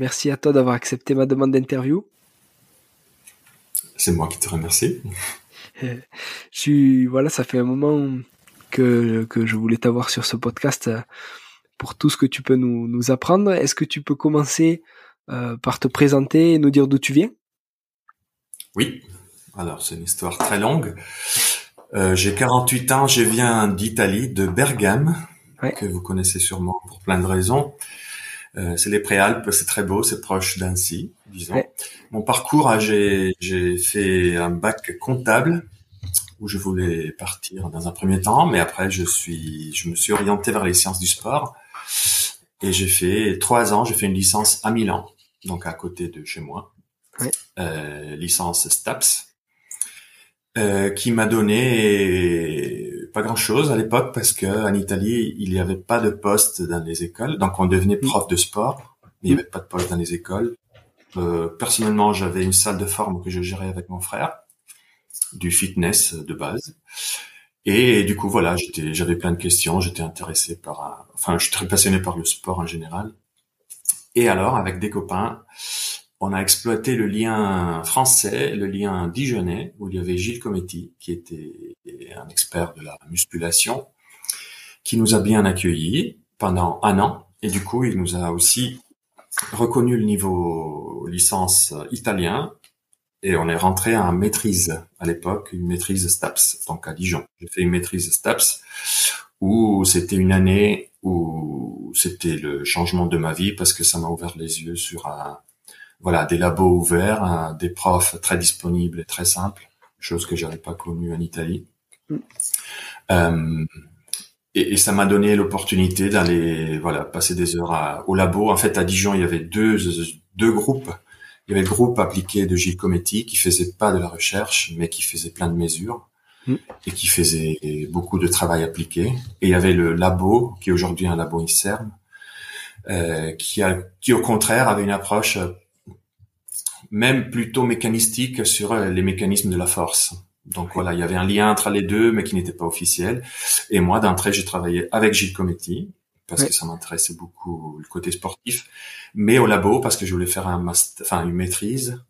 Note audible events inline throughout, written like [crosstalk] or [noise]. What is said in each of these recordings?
Merci à toi d'avoir accepté ma demande d'interview. C'est moi qui te remercie. [laughs] Je suis, voilà, ça fait un moment que, que je voulais t'avoir sur ce podcast euh, pour tout ce que tu peux nous, nous apprendre. Est-ce que tu peux commencer euh, par te présenter et nous dire d'où tu viens? Oui, alors c'est une histoire très longue. Euh, j'ai 48 ans, je viens d'Italie, de Bergame, que vous connaissez sûrement pour plein de raisons. Euh, c'est les Préalpes, c'est très beau, c'est proche d'Annecy, disons. Mon parcours, ah, j'ai, j'ai fait un bac comptable où je voulais partir dans un premier temps, mais après je suis, je me suis orienté vers les sciences du sport et j'ai fait trois ans. J'ai fait une licence à Milan, donc à côté de chez moi, euh, licence STAPS. Euh, qui m'a donné pas grand chose à l'époque parce que en Italie il n'y avait pas de poste dans les écoles. Donc on devenait mm. prof de sport mais il n'y avait pas de poste dans les écoles. Euh, personnellement j'avais une salle de forme que je gérais avec mon frère du fitness de base. Et, du coup voilà j'étais j'avais plein de questions j'étais intéressé par enfin je suis très passionné par le sport en général. Et alors avec des copains on a exploité le lien français, le lien dijonnais, où il y avait Gilles Cometti, qui était un expert de la musculation, qui nous a bien accueillis pendant un an. Et du coup, il nous a aussi reconnu le niveau licence italien. Et on est rentré en maîtrise à l'époque, une maîtrise STAPS, donc à Dijon. J'ai fait une maîtrise STAPS où c'était une année où c'était le changement de ma vie parce que ça m'a ouvert les yeux sur un, voilà, des labos ouverts, hein, des profs très disponibles et très simples, chose que j'avais pas connue en Italie. Mm. Euh, et, et, ça m'a donné l'opportunité d'aller, voilà, passer des heures au labo. En fait, à Dijon, il y avait deux deux groupes. Il y avait le groupe appliqué de Gilles Cometti qui faisait pas de la recherche, mais qui faisait plein de mesures mm. et qui faisait beaucoup de travail appliqué. Et il y avait le labo, qui est aujourd'hui un labo ICERM, euh, qui, a, qui au contraire avait une approche même plutôt mécanistique sur euh, les mécanismes de la force. Donc voilà, il y avait un lien entre les deux, mais qui n'était pas officiel. Et moi, d'entrée, j'ai travaillé avec Gilles Cometti parce que ça m'intéressait beaucoup le côté sportif, mais au labo parce que je voulais faire un master, enfin une maîtrise.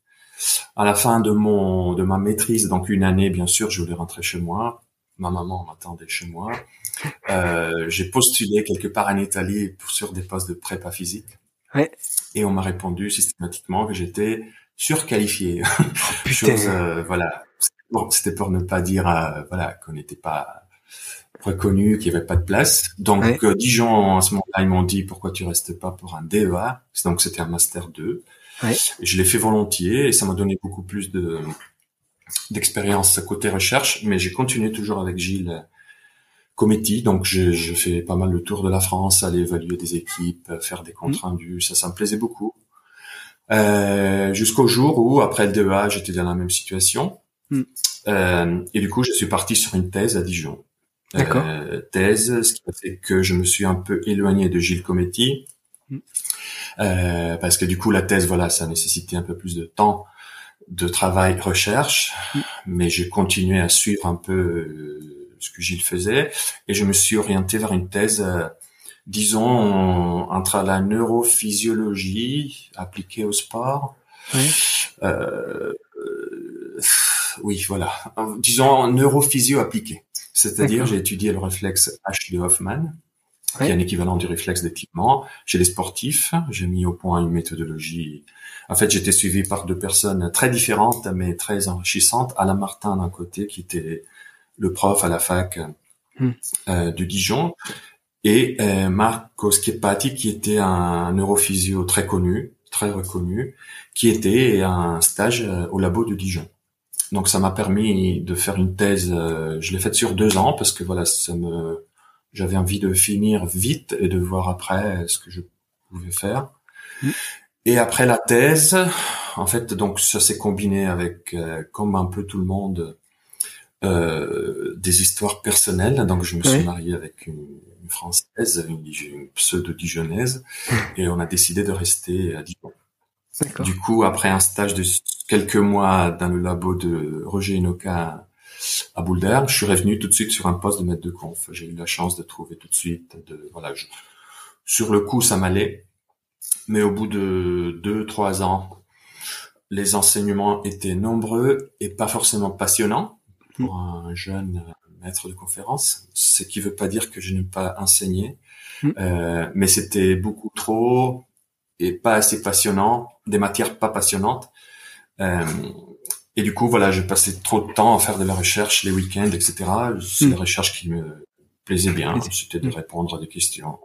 À la fin de mon de ma maîtrise, donc une année, bien sûr, je voulais rentrer chez moi. Ma maman m'attendait chez moi. Euh, j'ai postulé quelque part en Italie sur des postes de prépa physique. Ouais. Et on m'a répondu systématiquement que j'étais surqualifié. Oh, [laughs] Chose, euh, voilà. Bon, c'était pour ne pas dire, euh, voilà, qu'on n'était pas reconnu, qu'il n'y avait pas de place. Donc, ouais. euh, Dijon, à ce moment-là, ils m'ont dit, pourquoi tu restes pas pour un DEA? Donc, c'était un master 2. Ouais. je l'ai fait volontiers et ça m'a donné beaucoup plus de, d'expérience côté recherche, mais j'ai continué toujours avec Gilles Cometti. Donc, je, je, fais pas mal le tour de la France, aller évaluer des équipes, faire des comptes mmh. rendus. Ça, ça me plaisait beaucoup. Euh, jusqu'au jour où, après le DEA, j'étais dans la même situation. Hmm. Euh, et du coup, je suis parti sur une thèse à Dijon. D'accord. Euh, thèse, ce qui a fait que je me suis un peu éloigné de Gilles Cometti. Euh, parce que du coup, la thèse, voilà, ça nécessitait un peu plus de temps de travail, recherche. Hmm. Mais j'ai continué à suivre un peu ce que Gilles faisait. Et je me suis orienté vers une thèse disons, entre la neurophysiologie appliquée au sport. Oui. Euh, euh, oui, voilà. Disons neurophysio appliquée. C'est-à-dire, j'ai étudié le réflexe H de Hoffman, qui est un équivalent du réflexe d'équipement. Chez les sportifs, j'ai mis au point une méthodologie. En fait, j'étais suivi par deux personnes très différentes, mais très enrichissantes. Alain Martin d'un côté, qui était le prof à la fac hmm. euh, de Dijon, et euh, Marco Schepati, qui était un neurophysio très connu, très reconnu, qui était un stage euh, au labo de Dijon. Donc ça m'a permis de faire une thèse. Euh, je l'ai faite sur deux ans parce que voilà, ça me, j'avais envie de finir vite et de voir après ce que je pouvais faire. Mmh. Et après la thèse, en fait, donc ça s'est combiné avec, euh, comme un peu tout le monde, euh, des histoires personnelles. Donc je me suis marié avec une, française, une, une pseudo-dijonnaise, mmh. et on a décidé de rester à Dijon. Du coup, après un stage de quelques mois dans le labo de Roger Inoka à Boulder, je suis revenu tout de suite sur un poste de maître de conf. J'ai eu la chance de trouver tout de suite. De, voilà, sur le coup, ça m'allait, mais au bout de deux, trois ans, les enseignements étaient nombreux et pas forcément passionnants pour hmm. un jeune maître de conférence. Ce qui veut pas dire que je n'aime pas enseigner, hmm. euh, mais c'était beaucoup trop et pas assez passionnant, des matières pas passionnantes. Euh, et du coup, voilà, j'ai passé trop de temps à faire de la recherche les week-ends, etc. C'est mm. la recherche qui me plaisait bien. C'était de hmm. répondre à des questions.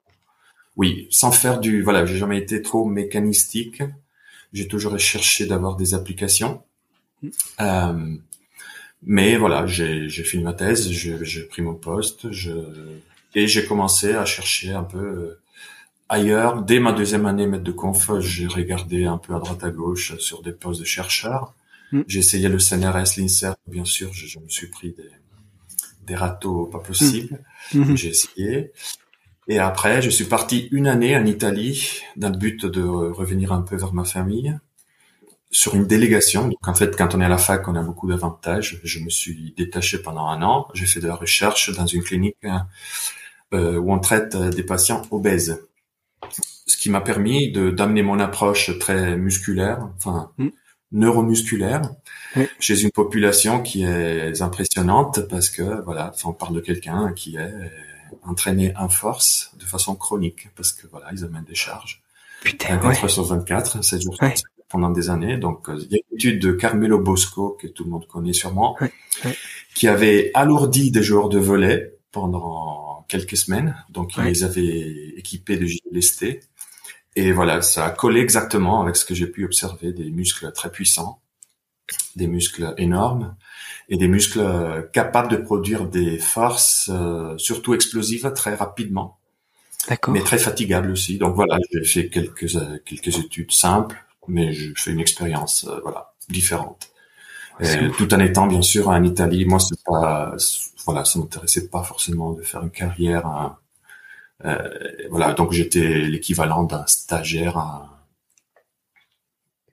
Oui, sans faire du, voilà, j'ai jamais été trop mécanistique. J'ai toujours cherché d'avoir des applications. Hmm. Euh, mais voilà, j'ai fini ma thèse, j'ai pris mon poste, je, et j'ai commencé à chercher un peu ailleurs. Dès ma deuxième année maître de conf, j'ai regardé un peu à droite à gauche sur des postes de chercheurs. Mm. J'ai essayé le CNRS, l'INSERT, bien sûr, je, me suis pris des, des râteaux pas possibles. Mm. Mm-hmm. J'ai essayé. Et après, je suis parti une année en Italie dans le but de revenir un peu vers ma famille sur une délégation. Donc en fait, quand on est à la fac, on a beaucoup d'avantages. Je me suis détaché pendant un an. J'ai fait de la recherche dans une clinique euh, où on traite des patients obèses ce qui m'a permis de d'amener mon approche très musculaire, enfin mm. neuromusculaire, chez une population qui est impressionnante parce que voilà, on parle de quelqu'un qui est entraîné en force de façon chronique parce que voilà, ils amènent des charges. Putain, 24 sur 24, 7 jours pendant des années. Donc, euh, il y a une étude de Carmelo Bosco, que tout le monde connaît sûrement, qui avait alourdi des joueurs de volet pendant quelques semaines. Donc, ils les avaient équipés de gilets et voilà, ça a collé exactement avec ce que j'ai pu observer, des muscles très puissants, des muscles énormes et des muscles capables de produire des forces, euh, surtout explosives, très rapidement. Mais très fatigables aussi. Donc voilà, j'ai fait quelques euh, quelques études simples, mais je fais une expérience euh, voilà différente. tout en étant bien sûr en Italie, moi c'est pas voilà, ça m'intéressait pas forcément de faire une carrière. Hein, euh, voilà, donc j'étais l'équivalent d'un stagiaire,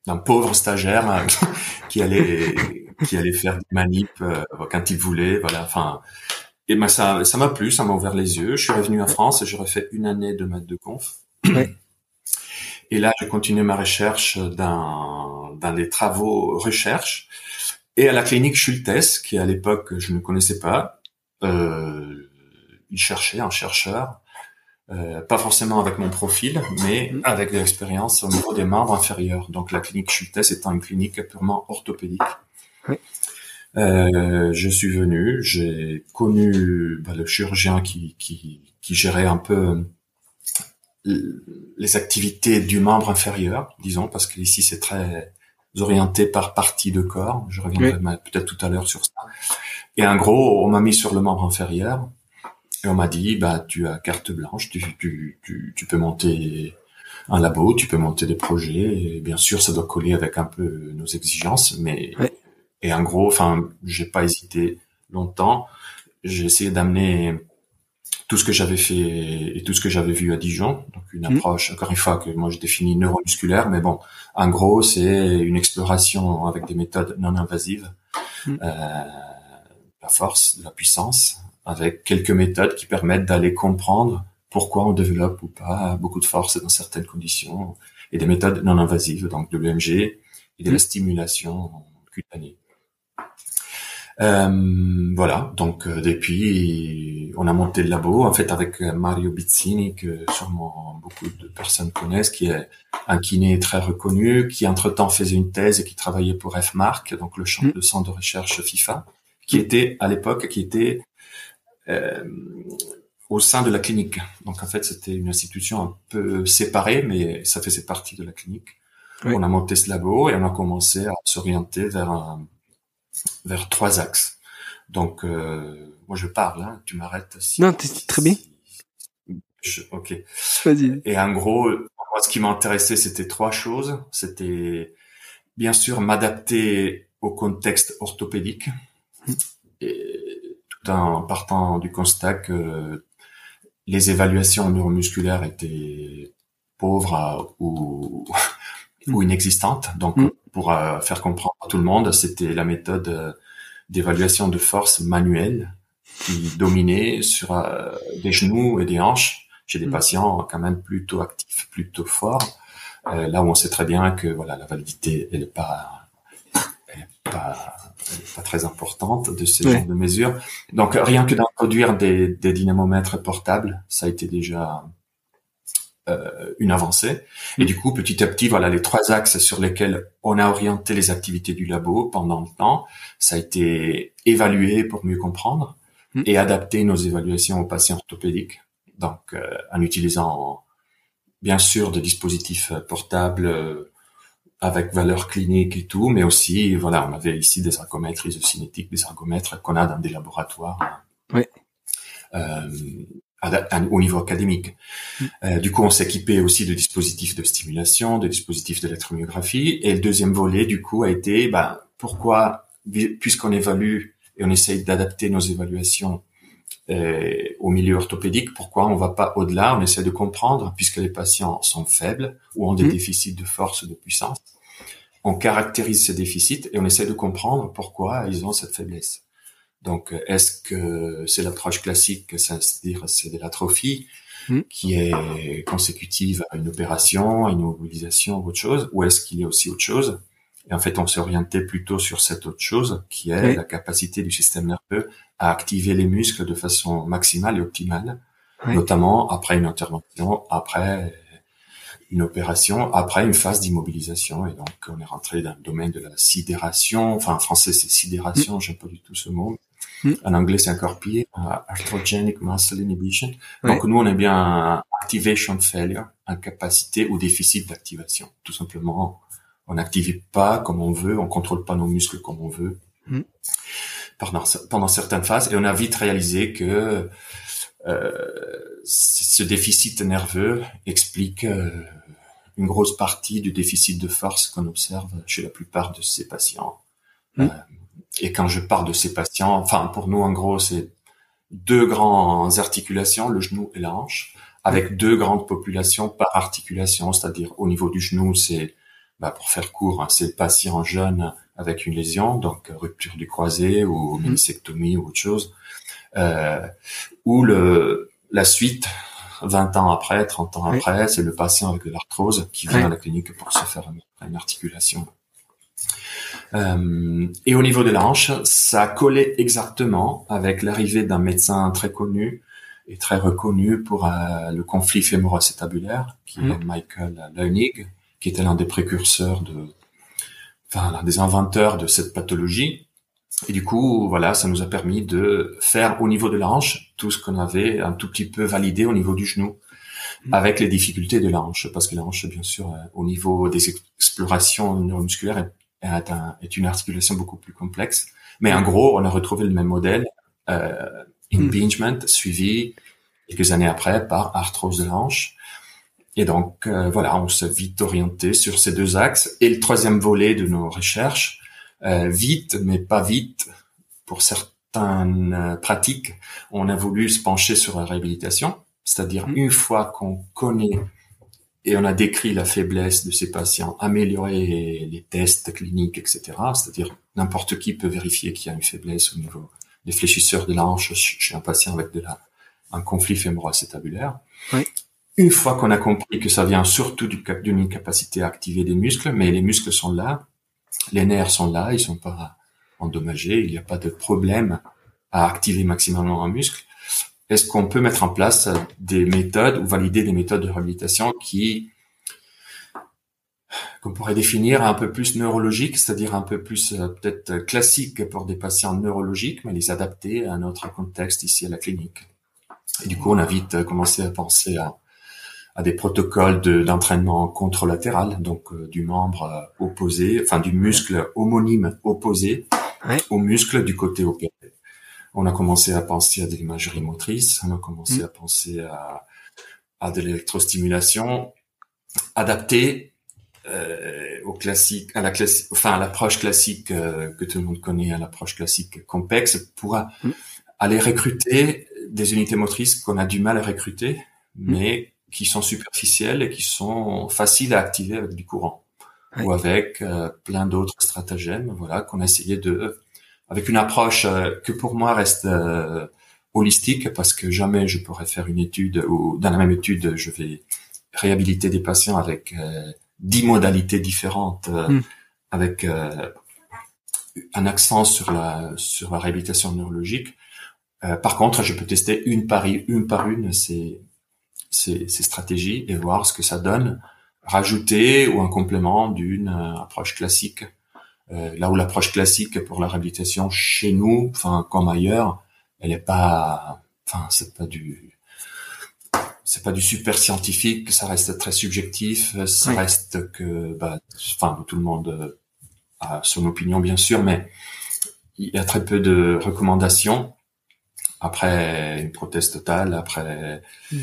d'un pauvre stagiaire hein, [laughs] qui allait qui allait faire des manips euh, quand il voulait. Voilà, enfin. Et ben ça, ça m'a plu, ça m'a ouvert les yeux. Je suis revenu en France et j'aurais fait une année de maître de conf. Et là, j'ai continué ma recherche dans, dans les travaux recherche et à la clinique Schultes, qui à l'époque je ne connaissais pas. Euh, il cherchait un chercheur euh, pas forcément avec mon profil, mais mm. avec de l'expérience au niveau des membres inférieurs. Donc la clinique Schultes étant une clinique purement orthopédique. Euh, je suis venu, j'ai connu bah, le chirurgien qui, qui, qui, gérait un peu les activités du membre inférieur, disons, parce que ici c'est très orienté par partie de corps. Je reviendrai peut-être tout à l'heure sur ça. Et en gros, on m'a mis sur le membre inférieur et on m'a dit, bah, tu as carte blanche, tu, tu, tu, tu, peux monter un labo, tu peux monter des projets. Et bien sûr, ça doit coller avec un peu nos exigences, mais et en gros, enfin, j'ai pas hésité longtemps. J'ai essayé d'amener tout ce que j'avais fait et tout ce que j'avais vu à Dijon. Donc une mmh. approche, encore une fois, que moi je définis neuromusculaire, mais bon, en gros, c'est une exploration avec des méthodes non invasives, mmh. euh, la force, la puissance, avec quelques méthodes qui permettent d'aller comprendre pourquoi on développe ou pas beaucoup de force dans certaines conditions et des méthodes non invasives, donc de l'EMG et de la mmh. stimulation cutanée. Euh, voilà, donc euh, depuis, on a monté le labo, en fait, avec Mario Bizzini, que sûrement beaucoup de personnes connaissent, qui est un kiné très reconnu, qui entre-temps faisait une thèse et qui travaillait pour FMARC, donc le, champ, mm. centre de recherche FIFA, qui était, à l'époque, qui était euh, au sein de la clinique. Donc, en fait, c'était une institution un peu séparée, mais ça faisait partie de la clinique. On a monté ce labo et on a commencé à s'orienter vers un, vers trois axes. Donc, euh, moi je parle, hein, tu m'arrêtes. Si, non, t'es très bien. ok. Vas-y. Et en gros, moi, ce qui m'intéressait, c'était trois choses. C'était bien sûr m'adapter au contexte orthopédique, mmh. et tout en partant du constat que les évaluations neuromusculaires étaient pauvres ou, [laughs] ou mmh. inexistantes. Donc, mmh pour euh, faire comprendre à tout le monde, c'était la méthode euh, d'évaluation de force manuelle qui dominait sur euh, des genoux et des hanches chez des mm. patients quand même plutôt actifs, plutôt forts. là où on sait très bien que voilà la validité elle est pas elle est pas, pas très importante de ces genres de mesures. Donc rien que d'introduire des, des dynamomètres portables, ça a été déjà euh, une avancée. Et du coup, petit à petit, voilà les trois axes sur lesquels on a orienté les activités du labo pendant le temps. Ça a été évalué pour mieux comprendre mm. et adapter nos évaluations aux patients orthopédiques. Donc, euh, en utilisant bien sûr des dispositifs portables euh, avec valeur clinique et tout, mais aussi, voilà, on avait ici des ergomètres isocinétiques, des ergomètres qu'on a dans des laboratoires. Oui. Euh, au niveau académique. Mm. Euh, du coup, on s'est équipé aussi de dispositifs de stimulation, de dispositifs d'électromyographie. Et le deuxième volet, du coup, a été ben, pourquoi, puisqu'on évalue et on essaye d'adapter nos évaluations euh, au milieu orthopédique, pourquoi on va pas au-delà? On essaie de comprendre, puisque les patients sont faibles ou ont des mm. déficits de force, de puissance. On caractérise ces déficits et on essaie de comprendre pourquoi ils ont cette faiblesse. Donc, est-ce que c'est l'approche classique, c'est-à-dire c'est de l'atrophie hmm. qui est consécutive à une opération, à une mobilisation ou autre chose, ou est-ce qu'il y a aussi autre chose? Et en fait, on s'est orienté plutôt sur cette autre chose, qui est la capacité du système nerveux à activer les muscles de façon maximale et optimale, notamment après une intervention, après une opération, après une phase d'immobilisation. Et donc, on est rentré dans le domaine de la sidération. Enfin, en français, c'est sidération, j'aime pas du tout ce mot. Hmm. En anglais, c'est encore pire, arthrogenic muscle inhibition. Donc, nous, on est bien activation failure, incapacité ou déficit d'activation. Tout simplement, on n'active pas comme on veut, on contrôle pas nos muscles comme on veut hmm. pendant, pendant certaines phases. Et on a vite réalisé que euh, ce déficit nerveux explique euh, une grosse partie du déficit de force qu'on observe chez la plupart de ces patients. Hmm. Euh, et quand je parle de ces patients, enfin pour nous en gros c'est deux grandes articulations, le genou et la hanche, avec deux grandes populations par articulation, c'est-à-dire au niveau du genou c'est, bah, pour faire court, hein, c'est le patient jeune avec une lésion, donc rupture du croisé ou mmh. ménisectomie ou autre chose, euh, ou le la suite 20 ans après, 30 ans après, c'est le patient avec de l'arthrose qui vient à la clinique pour se faire une articulation. Euh, et au niveau de la hanche, ça collait exactement avec l'arrivée d'un médecin très connu et très reconnu pour euh, le conflit fémoro-acétabulaire, qui est mm. Michael Leunig, qui était l'un des précurseurs de, enfin, l'un des inventeurs de cette pathologie. Et du coup, voilà, ça nous a permis de faire au niveau de la hanche tout ce qu'on avait un tout petit peu validé au niveau du genou, mm. avec les difficultés de la hanche, parce que la hanche, bien sûr, euh, au niveau des explorations neuromusculaires, est, une articulation beaucoup plus complexe. Mais en gros, on a retrouvé le même modèle, euh, impingement, suivi quelques années après par arthrose de la Et donc, euh, voilà, on s'est vite orienté sur ces deux axes. Et le troisième volet de nos recherches, euh, vite, mais pas vite, pour certaines euh, pratiques, on a voulu se pencher sur la réhabilitation. C'est-à-dire, mmh. une fois qu'on connaît et on a décrit la faiblesse de ces patients, amélioré les tests cliniques, etc. C'est-à-dire n'importe qui peut vérifier qu'il y a une faiblesse au niveau des fléchisseurs de la hanche chez un patient avec de la, un conflit fémoro-acétabulaire. Oui. Une fois qu'on a compris que ça vient surtout d'une incapacité à activer des muscles, mais les muscles sont là, les nerfs sont là, ils sont pas, endommagé, il n'y a pas de problème à activer maximalement un muscle. Est-ce qu'on peut mettre en place des méthodes ou valider des méthodes de réhabilitation qui qu'on pourrait définir un peu plus neurologiques, c'est-à-dire un peu plus euh, peut-être classiques pour des patients neurologiques, mais les adapter à notre contexte ici à la clinique? Et du coup, on a vite commencé à penser à, à des protocoles d'entraînement contralatéral, donc euh, du membre euh, opposé, enfin du muscle homonyme opposé au muscle du côté opéré. On a commencé à penser à de l'imagerie motrice, on a commencé mm. à penser à, à de l'électrostimulation adaptée euh, au classique, à la classique, enfin à l'approche classique euh, que tout le monde connaît, à l'approche classique complexe, pour mm. aller recruter des unités motrices qu'on a du mal à recruter, mm. mais qui sont superficielles et qui sont faciles à activer avec du courant ou avec euh, plein d'autres stratagèmes, voilà, qu'on a essayé de, avec une approche euh, que pour moi reste euh, holistique parce que jamais je pourrais faire une étude ou dans la même étude je vais réhabiliter des patients avec dix modalités différentes, hmm. avec un accent sur la sur la réhabilitation neurologique. par contre, je peux tester une par une par une ces ces, ces stratégies et voir ce que ça donne, rajouter ou un complément d'une euh, approche classique. Euh, là où l'approche classique pour la réhabilitation chez nous, enfin comme ailleurs, elle est pas, enfin c'est pas du, c'est pas du super scientifique, ça reste très subjectif, ça reste que, bah, enfin tout le monde euh, a son opinion bien sûr, mais il y a très peu de recommandations après une prothèse totale, après mm.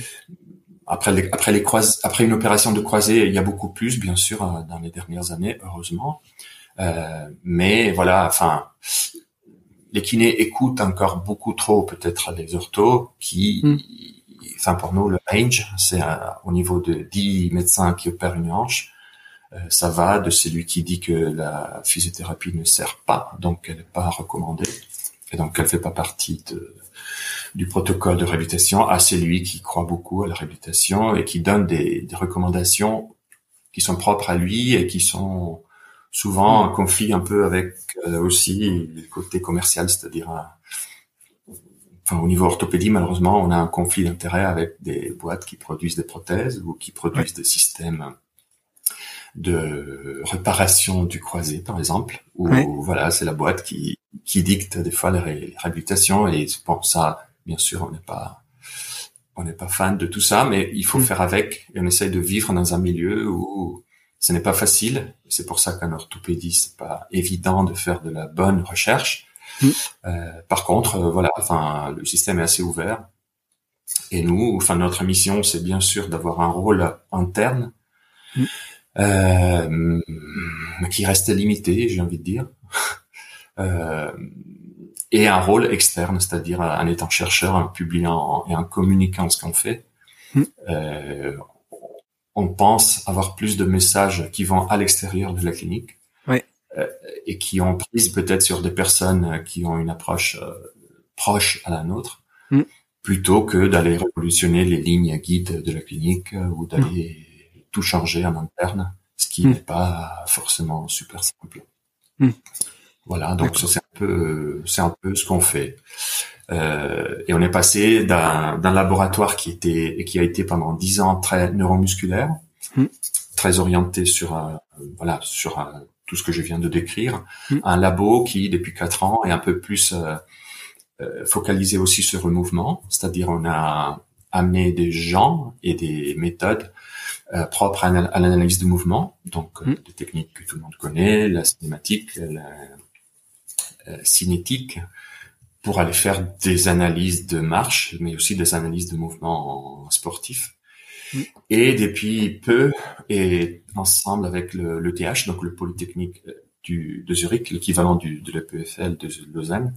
Après les, après les après une opération de croisée, il y a beaucoup plus, bien sûr, euh, dans les dernières années, heureusement. Euh, mais voilà, enfin, les kinés écoutent encore beaucoup trop peut-être les orthos qui, hmm. enfin pour nous le range, c'est euh, au niveau de 10 médecins qui opèrent une hanche, euh, ça va de celui qui dit que la physiothérapie ne sert pas, donc elle n'est pas recommandée, et donc elle fait pas partie de, du protocole de réhabilitation à celui qui croit beaucoup à la réhabilitation et qui donne des, des recommandations qui sont propres à lui et qui sont souvent en conflit un peu avec euh, aussi le côté commercial, c'est-à-dire euh, enfin au niveau orthopédie malheureusement on a un conflit d'intérêt avec des boîtes qui produisent des prothèses ou qui produisent des systèmes de réparation du croisé par exemple où voilà c'est la boîte qui qui dicte des fois les réhabilitations et bon ça Bien sûr, on n'est pas on n'est pas fan de tout ça, mais il faut mm. faire avec et on essaye de vivre dans un milieu où ce n'est pas facile. C'est pour ça qu'en orthopédie, c'est pas évident de faire de la bonne recherche. Mm. Euh, par contre, euh, voilà, enfin, le système est assez ouvert. Et nous, enfin, notre mission, c'est bien sûr d'avoir un rôle interne mm. euh, qui reste limité, j'ai envie de dire. [laughs] Et un rôle externe, c'est-à-dire en étant chercheur, en publiant et en communiquant ce qu'on fait. Hmm. Euh, on pense avoir plus de messages qui vont à l'extérieur de la clinique euh, et qui ont prise peut-être sur des personnes qui ont une approche euh, proche à la nôtre, hmm. plutôt que d'aller révolutionner les lignes guides de la clinique ou d'aller hmm. tout changer en interne, ce qui n'est pas forcément super simple. Voilà, donc ça c'est un peu, c'est un peu ce qu'on fait. Euh, et on est passé d'un, laboratoire qui était qui a été pendant dix ans très neuromusculaire, hmm. très orienté sur euh, voilà sur euh, tout ce que je viens de décrire, hmm. un labo qui depuis quatre ans est un peu plus focalisé aussi sur le mouvement, c'est-à-dire on a amené des gens et des méthodes propres à, l'analyse de mouvement, donc hmm. des techniques que tout le monde connaît, la cinématique, la euh, cinétique pour aller faire des analyses de marche, mais aussi des analyses de mouvement sportif. Mm. Et depuis peu, et ensemble avec le, le TH, donc le Polytechnique euh, du, de Zurich, l'équivalent de l'EPFL de Lausanne,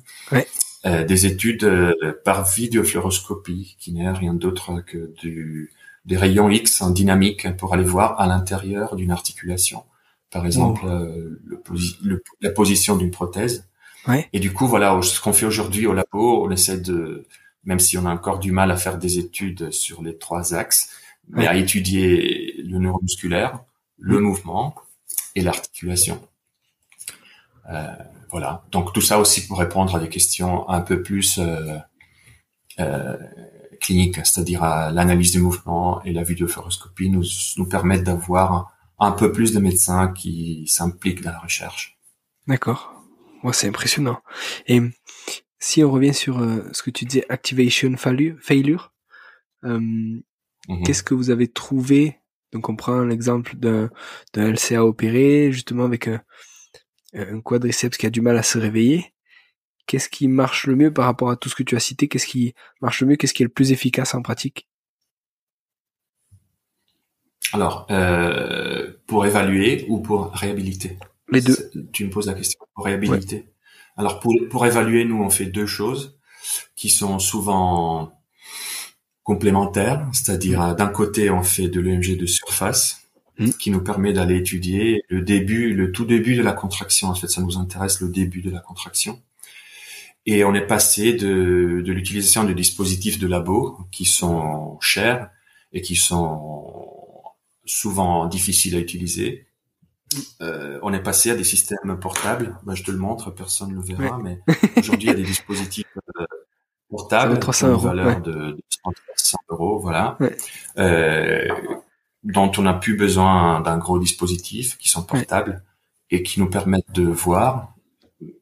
euh, des études euh, par vidéofluoroscopie, qui n'est rien d'autre que du, des rayons X en dynamique pour aller voir à l'intérieur d'une articulation. Par exemple, oh. le, la position d'une prothèse et du coup, voilà, ce qu'on fait aujourd'hui au labo, on essaie de, même si on a encore du mal à faire des études sur les trois axes, mais à étudier le neuromusculaire, le mouvement et l'articulation. Euh, voilà. Donc tout ça aussi pour répondre à des questions un peu plus euh, euh, cliniques, c'est-à-dire à, l'analyse du mouvement et la vidéofluoroscopie nous nous permettent d'avoir un peu plus de médecins qui s'impliquent dans la recherche. D'accord. Moi, c'est impressionnant. Et si on revient sur euh, ce que tu disais, activation failure, euh, mhm. qu'est-ce que vous avez trouvé? Donc, on prend l'exemple d'un LCA opéré, justement avec un, un quadriceps qui a du mal à se réveiller. Qu'est-ce qui marche le mieux par rapport à tout ce que tu as cité? Qu'est-ce qui marche le mieux? Qu'est-ce qui est le plus efficace en pratique? Alors, euh, pour évaluer ou pour réhabiliter? Les deux. Tu me poses la question. Pour réhabiliter. Alors, pour, pour évaluer, nous, on fait deux choses qui sont souvent complémentaires. C'est-à-dire, d'un côté, on fait de l'EMG de surface Hmm. qui nous permet d'aller étudier le début, le tout début de la contraction. En fait, ça nous intéresse le début de la contraction. Et on est passé de, de l'utilisation de dispositifs de labo qui sont chers et qui sont souvent difficiles à utiliser. Euh, on est passé à des systèmes portables. Ben, je te le montre, personne ne le verra, mais aujourd'hui il y a des dispositifs euh, portables 300 euros, valeur de, de 300 euros, voilà, euh, dont on n'a plus besoin d'un gros dispositif, qui sont portables et qui nous permettent de voir,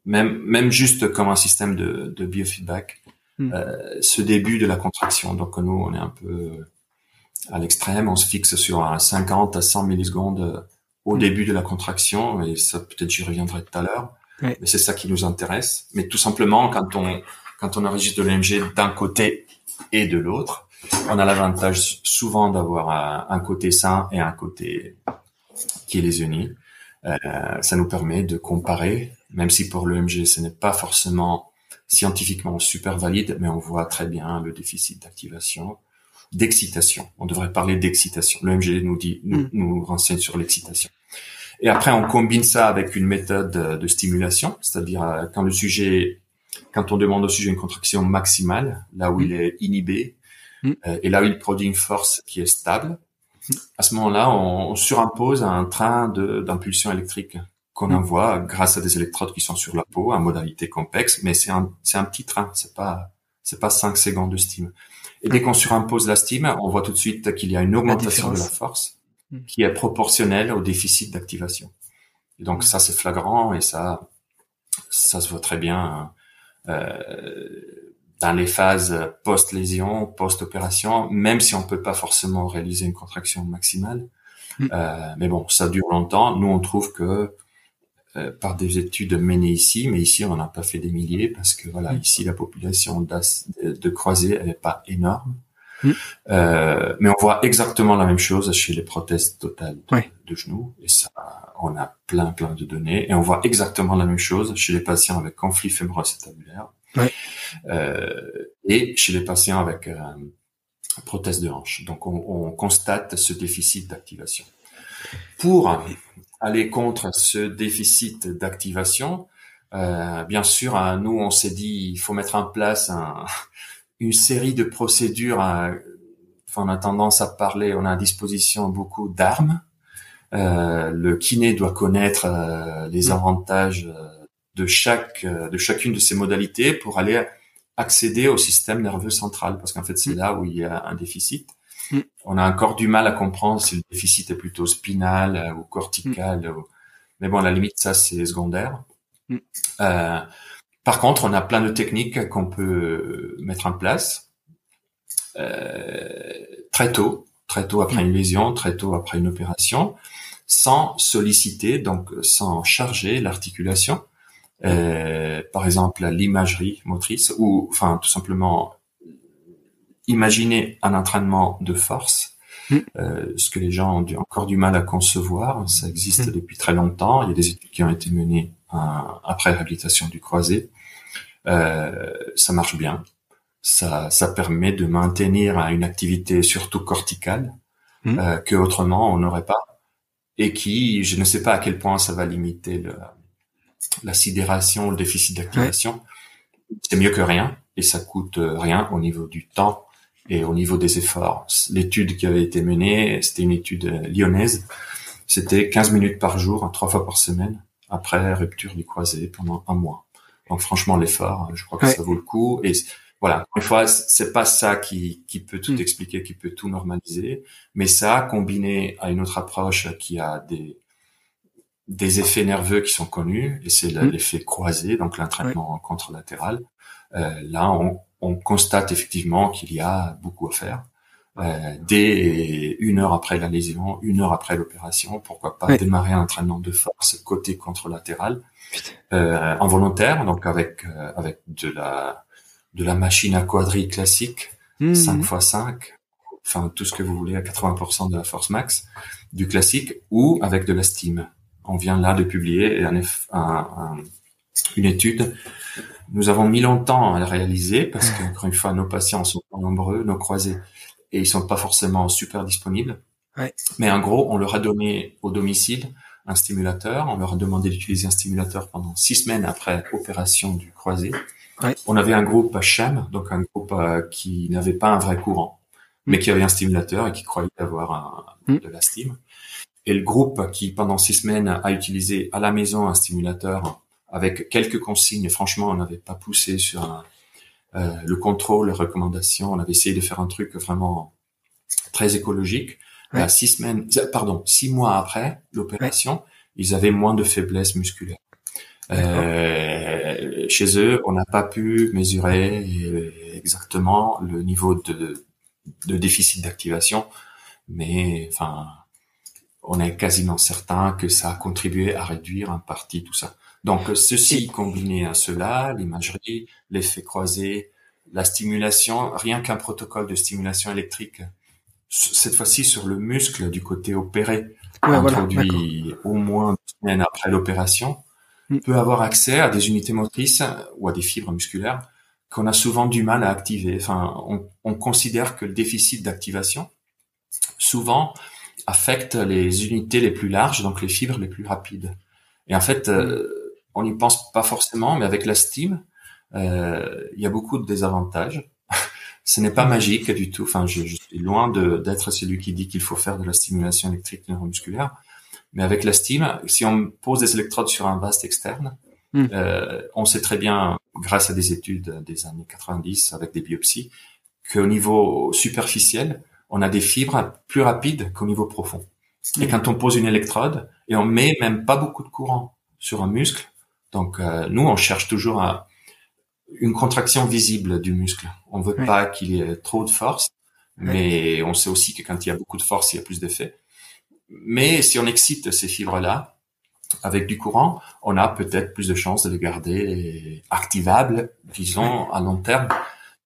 même même juste comme un système de, de biofeedback, hmm. euh, ce début de la contraction. Donc nous, on est un peu à l'extrême, on se fixe sur un 50 à 100 millisecondes au hmm. début de la contraction, et ça peut-être j'y reviendrai tout à l'heure. Mais c'est ça qui nous intéresse. Mais tout simplement, quand on quand on enregistre de l'MG d'un côté et de l'autre, on a l'avantage souvent d'avoir un, côté sain et un côté qui les unit. Euh, ça nous permet de comparer, même si pour l'EMG ce n'est pas forcément scientifiquement super valide, mais on voit très bien le déficit d'activation, d'excitation. On devrait parler d'excitation. L'EMG nous dit, nous, mm. nous renseigne sur l'excitation. Et après, on combine ça avec une méthode de stimulation, c'est-à-dire euh, quand le sujet, quand on demande au sujet une contraction maximale, là où mm. il est inhibé, Mm. Euh, et là où il produit une force qui est stable, mm. à ce moment-là, on, surimpose un train d'impulsion électrique qu'on envoie grâce à des électrodes qui sont sur la peau, en modalité complexe, mais c'est un, c'est un petit train, c'est pas, c'est pas 5 secondes de steam. Et dès qu'on surimpose la steam, on voit tout de suite qu'il y a une augmentation de la force qui est proportionnelle au déficit d'activation. Et donc ça, c'est flagrant et ça, ça se voit très bien. Euh, dans les phases post-lésion, post-opération, même si on peut pas forcément réaliser une contraction maximale. Mm. Euh, mais bon, ça dure longtemps. Nous, on trouve que par des études menées ici, mais ici, on n'a pas fait des milliers parce que voilà, mm. ici, la population de, croisés, elle n'est pas énorme. Mm. Euh, mais on voit exactement la même chose chez les prothèses totales de, genoux. Et ça, on a plein, plein de données. Et on voit exactement la même chose chez les patients avec conflit fémoro-acétabulaire. Euh, et chez les patients avec euh, prothèse de hanche. Donc, on, on constate ce déficit d'activation. Pour aller contre ce déficit d'activation, euh, bien sûr, hein, nous, on s'est dit, il faut mettre en place un, [laughs] une série de procédures. Hein. enfin, on a tendance à parler, on a à disposition beaucoup d'armes. Euh, le kiné doit connaître euh, les mmh. avantages euh, de chaque euh, de chacune de ces modalités pour aller accéder au système nerveux central parce qu'en fait c'est mm. là où il y a un déficit. Mm. On a encore du mal à comprendre si le déficit est plutôt spinal euh, ou cortical. Mm. Mais bon, à la limite, ça c'est secondaire. Euh, par contre, on a plein de techniques qu'on peut mettre en place euh, très tôt, très tôt après une lésion, très tôt après une opération, sans solliciter, donc sans charger l'articulation euh, par exemple l'imagerie motrice, ou enfin tout simplement imaginer un entraînement de force, mm. euh, ce que les gens ont encore du mal à concevoir. Ça existe mm. depuis très longtemps. Il y a des études qui ont été menées euh, après réhabilitation du croisé. Euh, ça marche bien. Ça, ça permet de maintenir une activité surtout corticale mm. euh, que autrement on n'aurait pas et qui, je ne sais pas à quel point ça va limiter le, la sidération, le déficit d'activation, c'est mieux que rien et ça coûte euh, rien au niveau du temps et au niveau des efforts. L'étude qui avait été menée, c'était une étude euh, lyonnaise. C'était 15 minutes par jour, trois fois par semaine, après rupture du croisé pendant un mois. Donc franchement, l'effort, je crois que ça vaut le coup. Et voilà, une fois, c'est pas ça qui, qui peut tout mm. expliquer, qui peut tout normaliser, mais ça combiné à une autre approche qui a des des effets nerveux qui sont connus, et c'est mm. l'effet croisé, donc l'entraînement contralatéral. Euh, là, on, on, constate effectivement qu'il y a beaucoup à faire. Euh, dès une heure après la lésion, une heure après l'opération, pourquoi pas démarrer un entraînement de force côté contralatéral euh, en volontaire, donc avec euh, avec de la de la machine à quadrille classique, 5 x 5, enfin tout ce que vous voulez à 80% de la force max du classique, ou avec de la steam. On vient là de publier un, un, une étude. Nous avons mis longtemps à la réaliser parce qu'encore une fois, nos patients sont nombreux, nos croisés, et ils sont pas forcément super disponibles. Ouais. Mais en gros, on leur a donné au domicile un stimulateur. On leur a demandé d'utiliser un stimulateur pendant six semaines après opération du croisé. On avait un groupe HM, donc un groupe euh, qui n'avait pas un vrai courant, mais mm. qui avait un stimulateur et qui croyait avoir un, mm. de la steam. Et le groupe qui, pendant six semaines, a utilisé à la maison un stimulateur avec quelques consignes. Franchement, on n'avait pas poussé sur euh, le contrôle, les recommandations. On avait essayé de faire un truc vraiment très écologique. À six semaines, pardon, six mois après l'opération, ils avaient moins de faiblesse musculaire. Euh, chez eux, on n'a pas pu mesurer exactement le niveau de, de déficit d'activation, mais enfin, on est quasiment certain que ça a contribué à réduire en partie tout ça. Donc ceci combiné à cela, l'imagerie, l'effet croisé, la stimulation, rien qu'un protocole de stimulation électrique, cette fois-ci sur le muscle du côté opéré, introduit au moins deux semaines après l'opération, Mm. peut avoir accès à des unités motrices ou à des fibres musculaires qu'on a souvent du mal à activer. Enfin, on, on considère que le déficit d'activation souvent affecte les unités les plus larges, donc les fibres les plus rapides. Et en fait, euh, mm. On n'y pense pas forcément, mais avec la steam, euh, il y a beaucoup de désavantages. [laughs] Ce n'est pas magique du tout. Enfin, je, je suis loin d'être celui qui dit qu'il faut faire de la stimulation électrique neuromusculaire. Mais avec la steam, si on pose des électrodes sur un vaste externe, hmm. euh, on sait très bien, grâce à des études des années 90 avec des biopsies, qu'au niveau superficiel, on a des fibres plus rapides qu'au niveau profond. Et hmm. quand on pose une électrode et on met même pas beaucoup de courant sur un muscle, donc euh, nous on cherche toujours à une contraction visible du muscle. On veut pas qu'il y ait trop de force, mais on sait aussi que quand il y a beaucoup de force, il y a plus d'effet. Mais si on excite ces fibres-là avec du courant, on a peut-être plus de chances de les garder activables, disons, à long terme.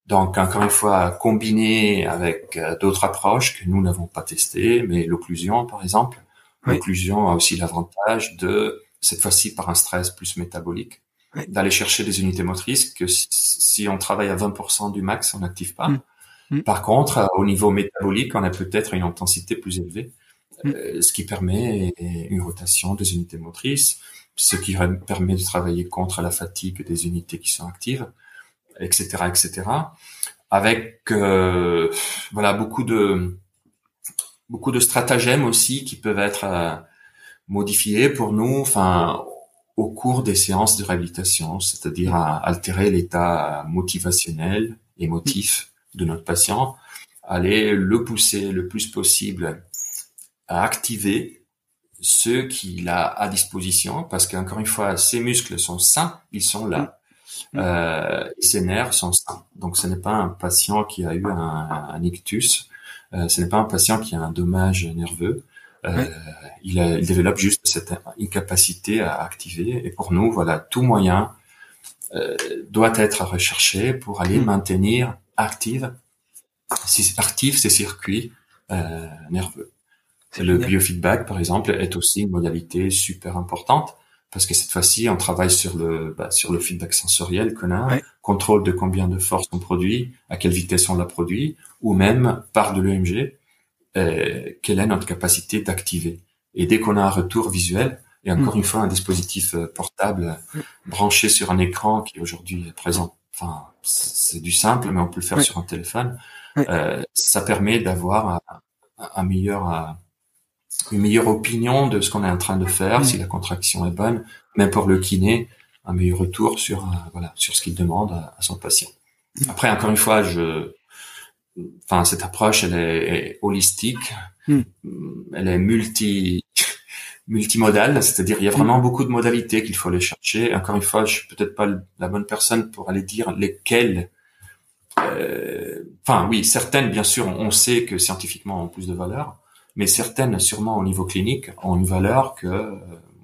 Donc, encore une fois, combiné avec euh, d'autres approches que nous n'avons pas testées, mais l'occlusion, par exemple. L'occlusion a aussi l'avantage de, cette fois-ci par un stress plus métabolique, d'aller chercher des unités motrices que si, on travaille à 20% du max, on n'active pas. Mm. Mm. Par contre, au niveau métabolique, on a peut-être une intensité plus élevée. Mm. Euh, ce qui permet une rotation des unités motrices, ce qui permet de travailler contre la fatigue des unités qui sont actives, etc., etc. Avec euh, voilà beaucoup de beaucoup de stratagèmes aussi qui peuvent être modifiés pour nous, enfin au cours des séances de réhabilitation, c'est-à-dire à altérer l'état motivationnel, émotif de notre patient, aller le pousser le plus possible à activer ce qu'il a à disposition, parce qu'encore une fois, ses muscles sont sains, ils sont là. Mm. Euh, et ses nerfs sont sains. Donc ce n'est pas un patient qui a eu un, un ictus, euh, ce n'est pas un patient qui a un dommage nerveux. Euh, il, a, il, développe juste cette incapacité à activer. Et pour nous, voilà, tout moyen euh, doit être recherché pour aller mm. maintenir active, actifs ces circuits euh, nerveux. Le biofeedback, par exemple, est aussi une modalité super importante parce que cette fois-ci, on travaille sur le bah, sur le feedback sensoriel qu'on a, contrôle de combien de force on produit, à quelle vitesse on la produit, ou même par de l'EMG, euh, quelle est notre capacité d'activer. Et dès qu'on a un retour visuel, et encore mm. une fois un dispositif euh, portable branché sur un écran qui aujourd'hui est présent, enfin c'est du simple, mais on peut le faire sur un téléphone, euh, ça permet d'avoir un, un meilleur une meilleure opinion de ce qu'on est en train de faire, mm. si la contraction est bonne, même pour le kiné, un meilleur retour sur euh, voilà sur ce qu'il demande à, son patient. Mm. Après, encore une fois, je, enfin cette approche, elle est, holistique, mm. elle est multi [laughs] multimodale, c'est-à-dire il y a vraiment beaucoup de modalités qu'il faut aller chercher. Encore une fois, je suis peut-être pas la bonne personne pour aller dire lesquelles. Euh, enfin, oui, certaines, bien sûr, on sait que scientifiquement ont plus de valeur, mais certaines, sûrement au niveau clinique, ont une valeur que euh,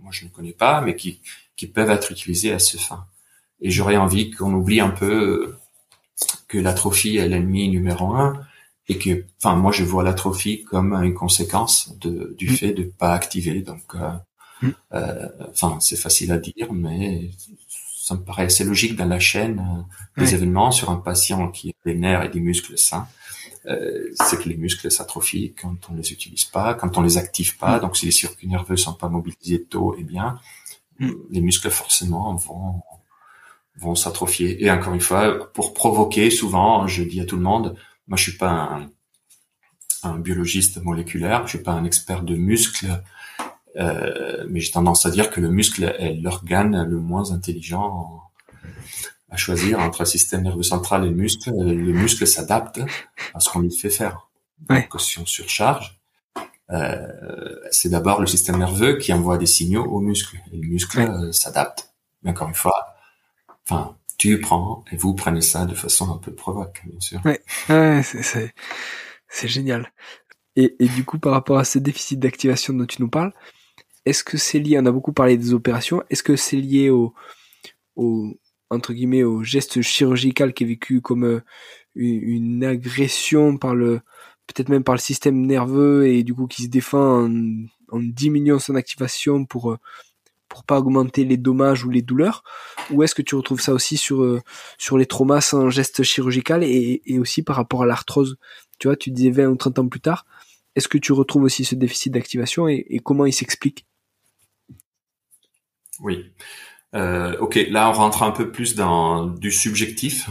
moi je ne connais pas, mais qui, qui peuvent être utilisées à ce fin. Et j'aurais envie qu'on oublie un peu que l'atrophie est l'ennemi numéro un et que, enfin, moi je vois l'atrophie comme une conséquence de, du mm. fait de pas activer. Donc, euh, mm. euh, enfin, c'est facile à dire, mais ça me paraît assez logique dans la chaîne des événements sur un patient qui a des nerfs et des muscles sains euh, c'est que les muscles s'atrophient quand on les utilise pas, quand on les active pas. Mm. Donc, si les circuits nerveux sont pas mobilisés tôt et bien, mm. les muscles forcément vont vont s'atrophier. Et encore une fois, pour provoquer, souvent, je dis à tout le monde, moi, je suis pas un, un biologiste moléculaire, je suis pas un expert de muscles, euh, mais j'ai tendance à dire que le muscle est l'organe le moins intelligent à choisir entre le système nerveux central et le muscle, le muscle s'adapte à ce qu'on lui fait faire. Donc, si on surcharge, euh, c'est d'abord le système nerveux qui envoie des signaux au muscle. Et le muscle euh, s'adapte. Mais encore une fois, enfin, tu prends et vous prenez ça de façon un peu provoque, bien sûr. Ouais, ouais c'est, génial. Et, du coup, par rapport à ce déficit d'activation dont tu nous parles, est-ce que c'est lié, on a beaucoup parlé des opérations, est-ce que c'est lié au, entre guillemets au geste chirurgical qui est vécu comme euh, une, agression par le peut-être même par le système nerveux et du coup qui se défend en, en diminuant son activation pour euh, pour pas augmenter les dommages ou les douleurs ou est-ce que tu retrouves ça aussi sur euh, sur les traumas sans geste chirurgical et, et aussi par rapport à l'arthrose? Tu vois tu disais 20 ou 30 ans plus tard est-ce que tu retrouves aussi ce déficit d'activation et, et comment il s'explique? Oui. Euh, ok, là on rentre un peu plus dans du subjectif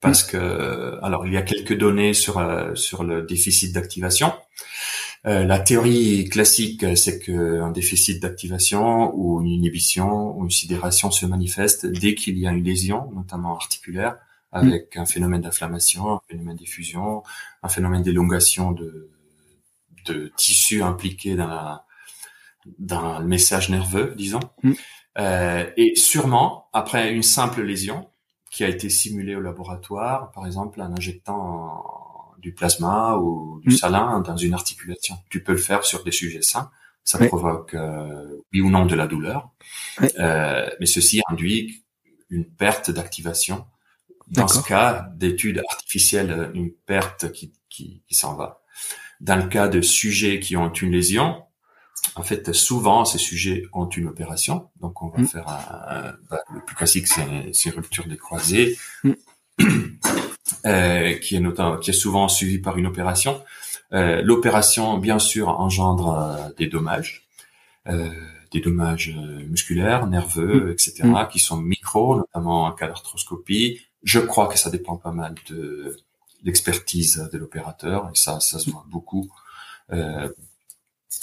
parce que alors il y a quelques données sur euh, sur le déficit d'activation. Euh, la théorie classique, c'est que un déficit d'activation ou une inhibition ou une sidération se manifeste dès qu'il y a une lésion, notamment articulaire, avec un phénomène d'inflammation, un phénomène d'effusion, un phénomène d'élongation de de tissus impliqués dans la dans le message nerveux, disons. Mm. Euh, et sûrement, après une simple lésion qui a été simulée au laboratoire, par exemple en injectant du plasma ou du mm. salin dans une articulation, tu peux le faire sur des sujets sains. Ça provoque euh, oui ou non de la douleur, euh, mais ceci induit une perte d'activation. Dans ce cas d'études artificielles, une perte qui, qui, qui s'en va. Dans le cas de sujets qui ont une lésion, en fait, souvent, ces sujets ont une opération. Donc, on va mm. faire un, bah, le plus classique, c'est rupture des croisés, mm. [clears throat] euh, qui est notamment, qui est souvent suivi par une opération. Euh, L'opération, bien sûr, engendre euh, des dommages, euh, des dommages euh, musculaires, nerveux, mm. etc., qui sont micro, notamment en cas d'arthroscopie. Je crois que ça dépend pas mal de l'expertise de l'opérateur, et ça, ça se voit beaucoup. Euh,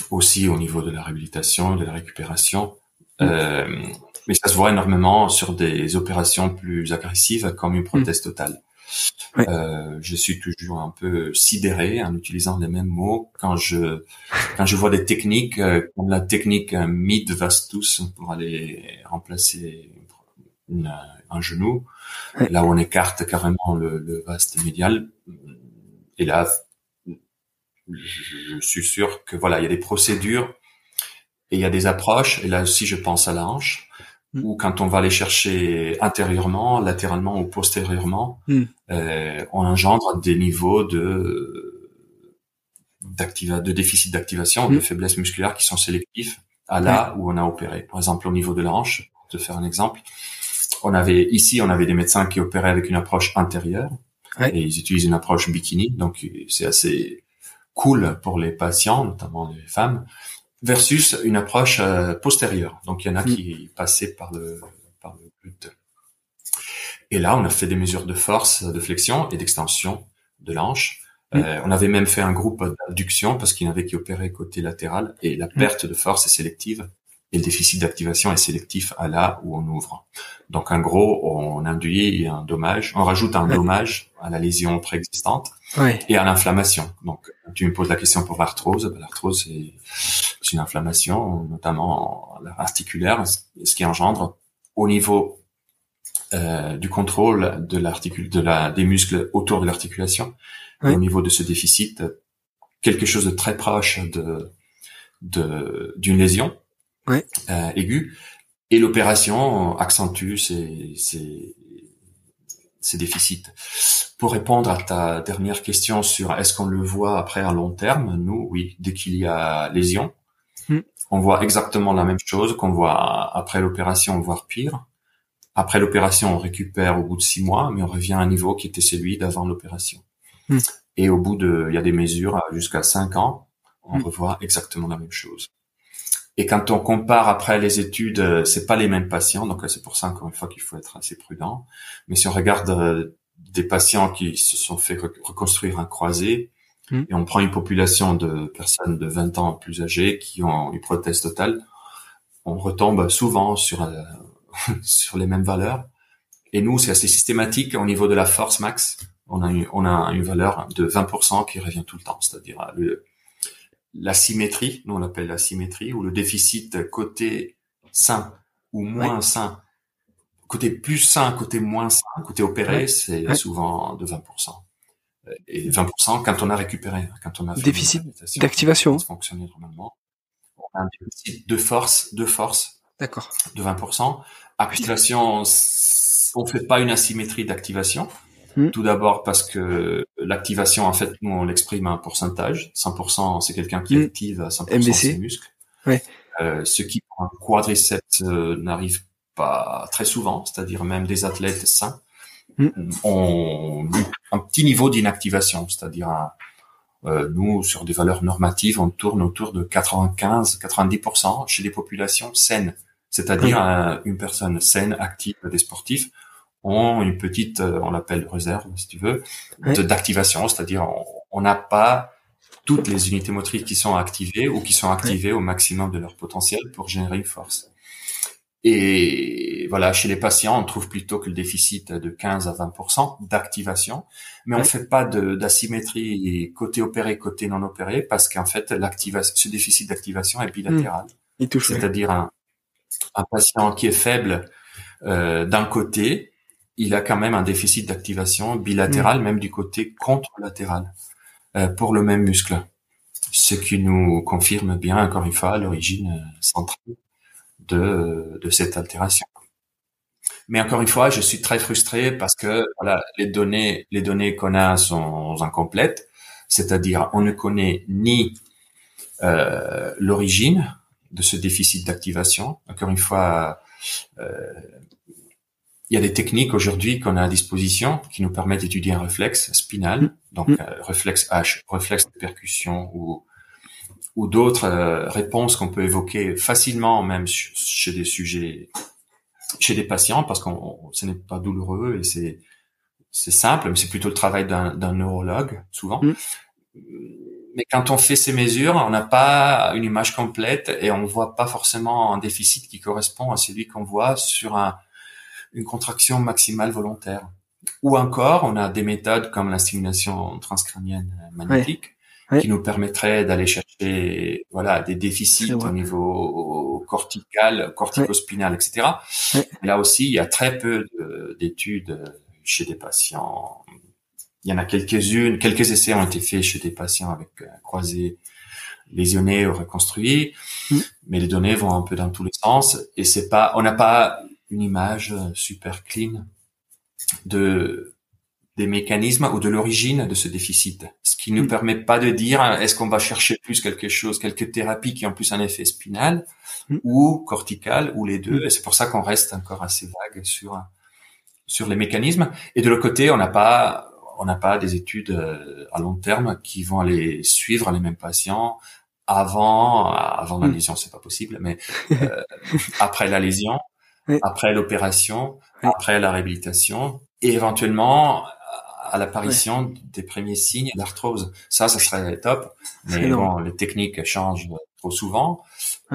aussi au niveau de la réhabilitation, de la récupération. Mm. Euh, mais ça se voit énormément sur des opérations plus agressives comme une prothèse mm. Euh, je suis toujours un peu sidéré en utilisant les mêmes mots quand je quand je vois des techniques euh, comme la technique mid vastus pour aller remplacer un genou, là où on écarte carrément le, le vaste médial. Et là, je, suis sûr que voilà, il y a des procédures et il y a des approches. Et là aussi, je pense à la hanche, mm. où quand on va aller chercher intérieurement, latéralement ou postérieurement, mm. euh, on engendre des niveaux de de déficit d'activation, de mm. faiblesse musculaire qui sont sélectifs à là où on a opéré. Par exemple, au niveau de la hanche, pour te faire un exemple, on avait ici, on avait des médecins qui opéraient avec une approche intérieure. Et ils utilisent une approche bikini, donc c'est assez cool pour les patients, notamment les femmes, versus une approche euh, postérieure. Donc il y en a mm. qui passaient par le par le but. Et là, on a fait des mesures de force, de flexion et d'extension de l'anche Euh, on avait même fait un groupe d'abduction parce qu'il n'avait qu'opéré côté latéral et la perte de force est sélective et le déficit d'activation est sélectif à là où on ouvre. Donc en gros, on induit un dommage, on rajoute un dommage à la lésion préexistante et à l'inflammation. Donc tu me poses la question pour l'arthrose, ben, l'arthrose c'est une inflammation notamment articulaire, ce qui engendre au niveau euh, du contrôle de l'articule de la des muscles autour de l'articulation au niveau de ce déficit quelque chose de très proche de d'une lésion ouais. euh, aiguë et l'opération accentue ces, ces, ces déficits. Pour répondre à ta dernière question sur est-ce qu'on le voit après à long terme, nous, oui, dès qu'il y a lésion, hmm. on voit exactement la même chose qu'on voit après l'opération, voire pire. Après l'opération, on récupère au bout de six mois, mais on revient à un niveau qui était celui d'avant l'opération. Hmm. Et au bout de, il y a des mesures jusqu'à cinq ans, on hmm. revoit exactement la même chose. Et quand on compare après les études, euh, c'est pas les mêmes patients, donc euh, c'est pour ça encore une fois qu'il faut être assez prudent. Mais si on regarde euh, des patients qui se sont fait reconstruire un croisé, hmm. et on prend une population de personnes de 20 ans plus âgées qui ont une prothèse totale, on retombe souvent sur [laughs] sur les mêmes valeurs. Et nous, c'est assez systématique au niveau de la force max. On a une, on a une valeur de 20% qui revient tout le temps, c'est-à-dire le, la symétrie, nous on l'appelle la symétrie, ou le déficit côté sain ou moins sain, côté plus sain, côté moins sain, côté opéré, c'est souvent de 20%. Et 20% quand on a récupéré, quand on a fait déficit d'activation, fonctionner normalement. On a un déficit de force, de force. D'accord. De 20%. Activation, on fait pas une asymétrie d'activation. Hmm. Tout d'abord parce que l'activation, en fait, nous, on l'exprime à un pourcentage. 100%, c'est quelqu'un qui hmm. active à 100% ses muscles. Ouais. Euh, ce qui, pour un quadriceps, euh, n'arrive pas très souvent, c'est-à-dire même des athlètes sains, hmm. ont un petit niveau d'inactivation, c'est-à-dire euh, nous, sur des valeurs normatives, on tourne autour de 95-90% chez des populations saines, c'est-à-dire une personne saine, active, des sportifs, ont une petite, euh, on l'appelle réserve si tu veux, d'activation, c'est-à-dire on n'a pas toutes les unités motrices qui sont activées ou qui sont activées au maximum de leur potentiel pour générer une force. Et voilà, chez les patients, on trouve plutôt que le déficit de 15 à 20% d'activation, mais on ne fait pas d'asymétrie côté opéré, côté non opéré, parce qu'en fait, l'activation, ce déficit d'activation est bilatéral. Mmh. C'est-à-dire un, un, patient qui est faible euh, d'un côté il a quand même un déficit d'activation bilatéral, mm. même du côté contralatéral, euh, pour le même muscle. Ce qui nous confirme bien, encore une fois, l'origine euh, centrale de, de cette altération. Mais encore une fois, je suis très frustré parce que voilà, les données, les données qu'on a sont incomplètes, c'est-à-dire on ne connaît ni euh, l'origine de ce déficit d'activation. Encore une fois, euh, il y a des techniques aujourd'hui qu'on a à disposition qui nous permettent d'étudier un réflexe spinal, mm. donc mm. Euh, réflexe H, réflexe de percussion ou ou d'autres euh, réponses qu'on peut évoquer facilement même chez des sujets, chez des patients, parce qu'on ce n'est pas douloureux et c'est c'est simple, mais c'est plutôt le travail d'un neurologue souvent. Mm. Mais quand on fait ces mesures, on n'a pas une image complète et on voit pas forcément un déficit qui correspond à celui qu'on voit sur un une contraction maximale volontaire. Ou encore, on a des méthodes comme la stimulation transcrânienne magnétique qui nous permettrait d'aller chercher voilà des déficits au niveau cortical, corticospinal, etc. Là aussi, il y a très peu d'études chez des patients. Il y en a quelques-unes, quelques essais ont été faits chez des patients avec euh, croisés lésionnés ou reconstruits, mm. mais les données vont un peu dans tous les sens et c'est pas, on n'a pas une image euh, super clean de des mécanismes ou de l'origine de ce déficit. Ce qui ne nous mm. permet pas de dire hein, est-ce qu'on va chercher plus quelque chose, quelques thérapies qui ont plus un effet spinal mm. ou cortical ou les deux. Mm. Et c'est pour ça qu'on reste encore assez vague sur sur les mécanismes. Et de l'autre côté, on n'a pas on n'a pas des études euh, à long terme qui vont aller suivre les mêmes patients avant avant la lésion, c'est pas possible, mais euh, [laughs] après la lésion après l'opération, après la réhabilitation, et éventuellement à l'apparition des premiers signes d'arthrose. Ça, ça serait top. Mais bon, les techniques changent trop souvent.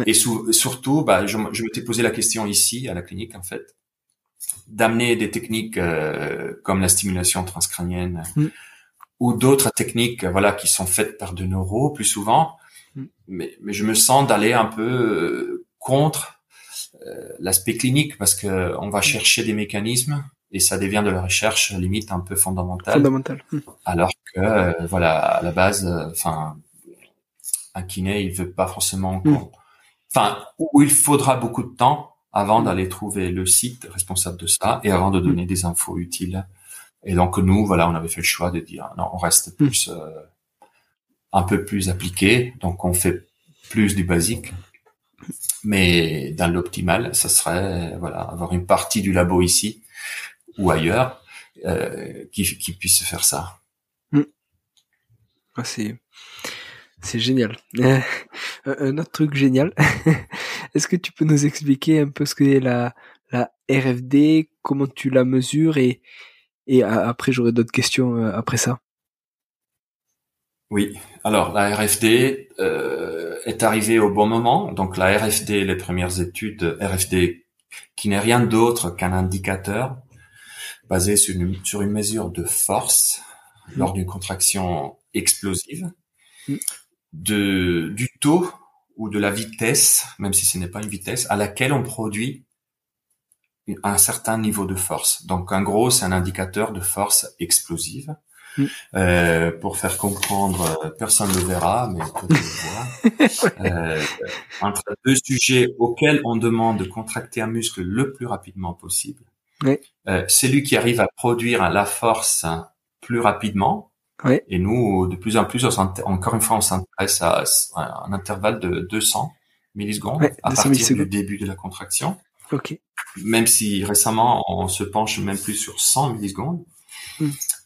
Et surtout, bah, je, je m'étais posé la question ici à la clinique en fait, d'amener des techniques euh, comme la stimulation transcrânienne mm. ou d'autres techniques, voilà, qui sont faites par de neuro plus souvent. Mm. Mais, mais je me sens d'aller un peu euh, contre l'aspect clinique parce que on va mm. chercher des mécanismes et ça devient de la recherche limite un peu fondamentale. Fondamental. Alors que voilà, à la base, enfin, un kiné, il veut pas forcément enfin, où il faudra beaucoup de temps avant d'aller trouver le site responsable de ça et avant de donner des infos utiles. Et donc nous, voilà, on avait fait le choix de dire non, on reste plus euh, un peu plus appliqué, donc on fait plus du basique. Mais dans l'optimal, ça serait voilà avoir une partie du labo ici ou ailleurs euh, qui, qui puisse faire ça. Hmm. Ah, c'est c'est génial. [laughs] un autre truc génial. [laughs] Est-ce que tu peux nous expliquer un peu ce qu'est la, la RFD, comment tu la mesures et, et après j'aurai d'autres questions euh, après ça? Oui, alors la RFD euh, est arrivée au bon moment. Donc la RFD, les premières études RFD, qui n'est rien d'autre qu'un indicateur basé sur une, sur une mesure de force lors d'une contraction explosive. Mm de, du taux ou de la vitesse, même si ce n'est pas une vitesse, à laquelle on produit un certain niveau de force. Donc, en gros, c'est un indicateur de force explosive. Mm. Euh, pour faire comprendre, euh, personne ne le verra, mais peut le [laughs] voir. euh, entre deux sujets auxquels on demande de contracter un muscle le plus rapidement possible. Oui. Euh, celui qui arrive à produire la force plus rapidement, et nous, de plus en plus, encore une fois, on s'intéresse à, un intervalle de 200 millisecondes à partir du début de la contraction. Okay. Même si récemment, on se penche même plus sur 100 millisecondes.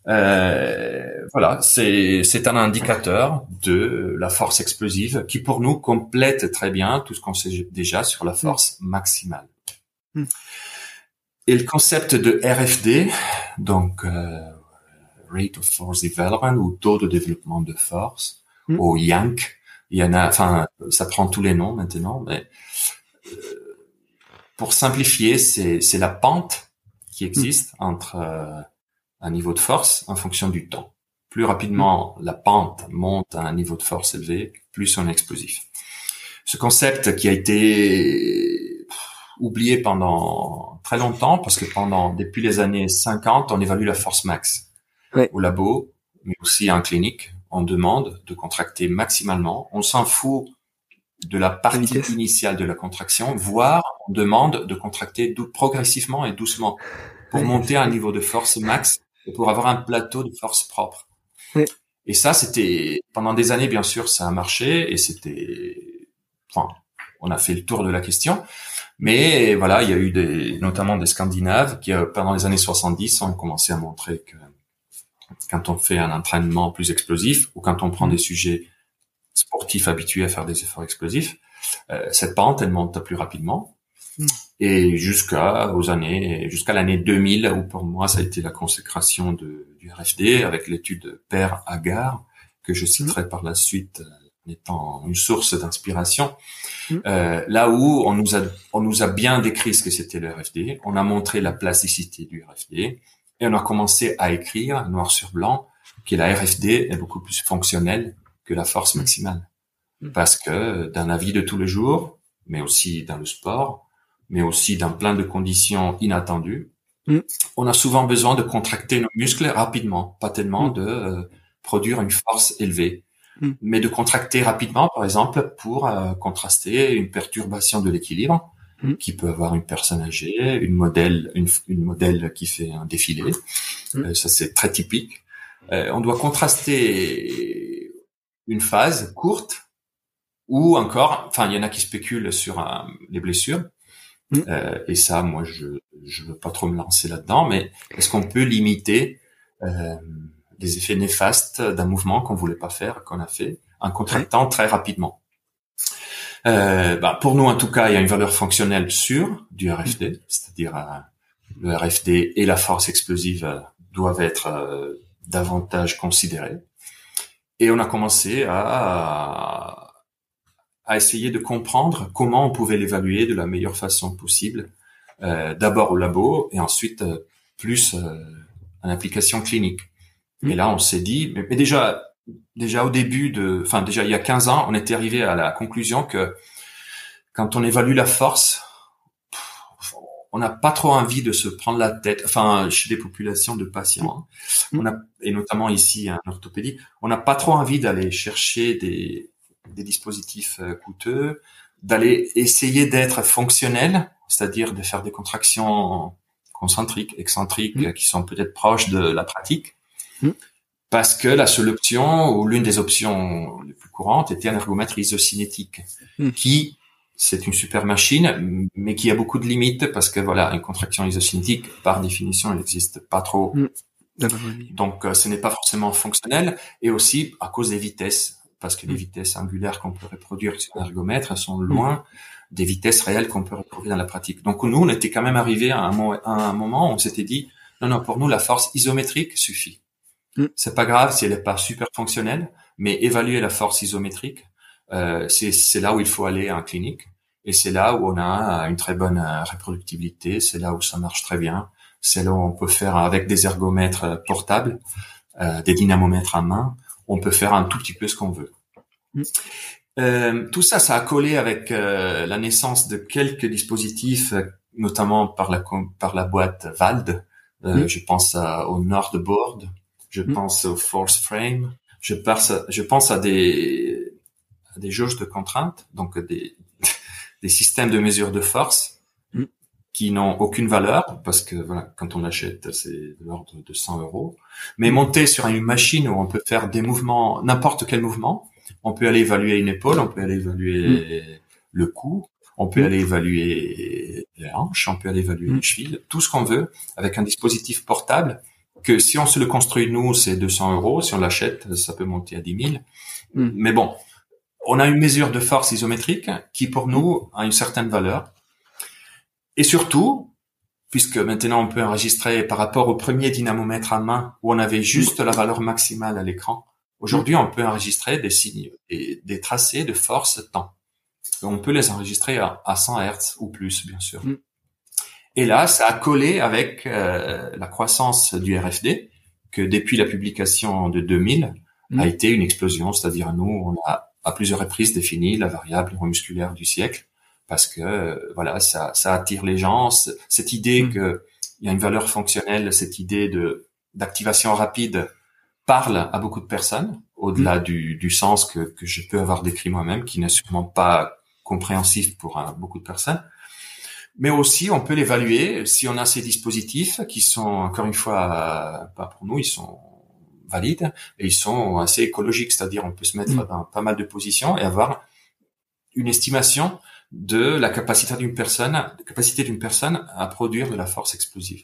Euh, voilà, c'est un indicateur de la force explosive qui pour nous complète très bien tout ce qu'on sait déjà sur la force maximale. Hmm. Et le concept de RFD, donc euh, Rate of Force Development ou taux de développement de force, mm. au YANK. Il y en a, enfin, ça prend tous les noms maintenant, mais euh, pour simplifier, c'est la pente qui existe entre euh, un niveau de force en fonction du temps. Plus rapidement hmm. la pente monte à un niveau de force élevé, plus on est explosif. Ce concept qui a été oublié pendant très longtemps parce que pendant depuis les années 50, on évalue la force max au labo, mais aussi en clinique. On demande de contracter maximalement. On s'en fout de la partie initiale de la contraction, voire on demande de contracter progressivement et doucement pour monter à un niveau de force max et pour avoir un plateau de force propre. Et ça, c'était pendant des années, bien sûr, ça a marché et c'était, enfin, on a fait le tour de la question. Mais voilà, il y a eu des, notamment des Scandinaves qui, euh, pendant les années 70, ont commencé à montrer que quand on fait un entraînement plus explosif ou quand on prend des sujets sportifs habitués à faire des efforts explosifs, euh, cette pente elle monte plus rapidement. Et jusqu'à aux années, jusqu'à l'année 2000, où pour moi ça a été la consécration de, du RFD avec l'étude Père Agar que je citerai par la suite en euh, étant une source d'inspiration. Hmm. Euh, là où on nous a on nous a bien décrit ce que c'était le RFD, on a montré la plasticité du RFD, et on a commencé à écrire noir sur blanc que la RFD est beaucoup plus fonctionnelle que la force maximale. Mm. Parce que dans la vie de tous les jours, mais aussi dans le sport, mais aussi dans plein de conditions inattendues, mm. on a souvent besoin de contracter nos muscles rapidement, pas tellement mm. de euh, produire une force élevée, mais de contracter rapidement, par exemple, pour euh, contraster une perturbation de l'équilibre Mm. qui peut avoir une personne âgée, une modèle, une, une modèle qui fait un défilé. Mm. Euh, ça c'est très typique. On doit contraster une phase courte ou encore, enfin il y en a qui spéculent sur les blessures. Mm. Euh, et ça, moi, je je veux pas trop me lancer là-dedans, mais est-ce qu'on peut limiter euh, les effets néfastes d'un mouvement qu'on voulait pas faire, qu'on a fait, en contractant très rapidement? Euh, bah, pour nous, en tout cas, il y a une valeur fonctionnelle sûre du RFD, c'est-à-dire euh, le RFD et la force explosive euh, doivent être davantage considéré. Et on a commencé à, à essayer de comprendre comment on pouvait l'évaluer de la meilleure façon possible, euh, d'abord au labo et ensuite euh, plus euh, en application clinique. Mmh. Et là, on s'est dit, mais, déjà, déjà au début de, enfin déjà il y a 15 ans, on était arrivé à la conclusion que quand on évalue la force, on n'a pas trop envie de se prendre la tête, enfin chez des populations de patients, hein. on a, et notamment ici en orthopédie, on n'a pas trop envie d'aller chercher des, des dispositifs euh, coûteux, d'aller essayer d'être fonctionnel, c'est-à-dire de faire des contractions concentriques, excentriques, mmh. qui sont peut-être proches de la pratique, mmh. parce que la seule option ou l'une des options les plus courantes était un ergomètre isocinétique, mmh. qui c'est une super machine, mais qui a beaucoup de limites parce que voilà, une contraction isocinétique, par définition, elle n'existe pas trop. Donc, euh, ce n'est pas forcément fonctionnel et aussi à cause des vitesses, parce que les mm. vitesses angulaires qu'on peut reproduire sur l'ergomètre sont mm. loin des vitesses réelles qu'on peut reproduire dans la pratique. Donc, nous, on était quand même arrivé à un, à un moment où on s'était dit, non, non, pour nous, la force isométrique suffit. C'est pas grave si elle n'est pas super fonctionnelle, mais évaluer la force isométrique, euh, c'est là où il faut aller en clinique. Et c'est là où on a une très bonne euh, reproductibilité, c'est là où ça marche très bien, c'est là où on peut faire avec des ergomètres euh, portables, euh, des dynamomètres à main, on peut faire un tout petit peu ce qu'on veut. Mm. Euh, tout ça, ça a collé avec euh, la naissance de quelques dispositifs, notamment par la par la boîte Vald. Mm. Je pense à, au Nordboard, je mm. pense au Force Frame, je pense, je pense à des à des jauges de contraintes, donc des, [laughs] des systèmes de mesure de force. Qui n'ont aucune valeur parce que voilà, quand on achète, c'est de l'ordre de 100 euros. Mais mm. monter sur une machine où on peut faire des mouvements, n'importe quel mouvement, on peut aller évaluer une épaule, on peut aller évaluer mm. le cou, on peut aller évaluer les hanches, on peut aller évaluer les chevilles, tout ce qu'on veut avec un dispositif portable que si on se le construit nous, c'est 200 euros. Si on l'achète, ça peut monter à 10 000. Mais bon, on a une mesure de force isométrique qui pour nous a une certaine valeur. Et surtout, puisque maintenant on peut enregistrer par rapport au premier dynamomètre à main où on avait juste la valeur maximale à l'écran, aujourd'hui on peut enregistrer des signes et des tracés de force temps. On peut les enregistrer à, 100 Hz ou plus, bien sûr. Mm. Et là, ça a collé avec euh, la croissance du RFD, que depuis la publication de 2000 mm. a été une explosion. C'est-à-dire, nous, on a à plusieurs reprises défini la variable neuromusculaire du siècle parce que euh, voilà ça, ça attire les gens cette idée mm. que il y a une valeur fonctionnelle cette idée de d'activation rapide parle à beaucoup de personnes au-delà mm. du, du sens que, que je peux avoir décrit moi-même qui n'est sûrement pas compréhensif pour beaucoup de personnes mais aussi on peut l'évaluer si on a ces dispositifs qui sont encore une fois pas pour nous ils sont valides et ils sont assez écologiques, c'est-à-dire on peut se mettre mm. dans pas mal de positions et avoir une estimation de la capacité d'une personne, capacité d'une personne à produire de la force explosive.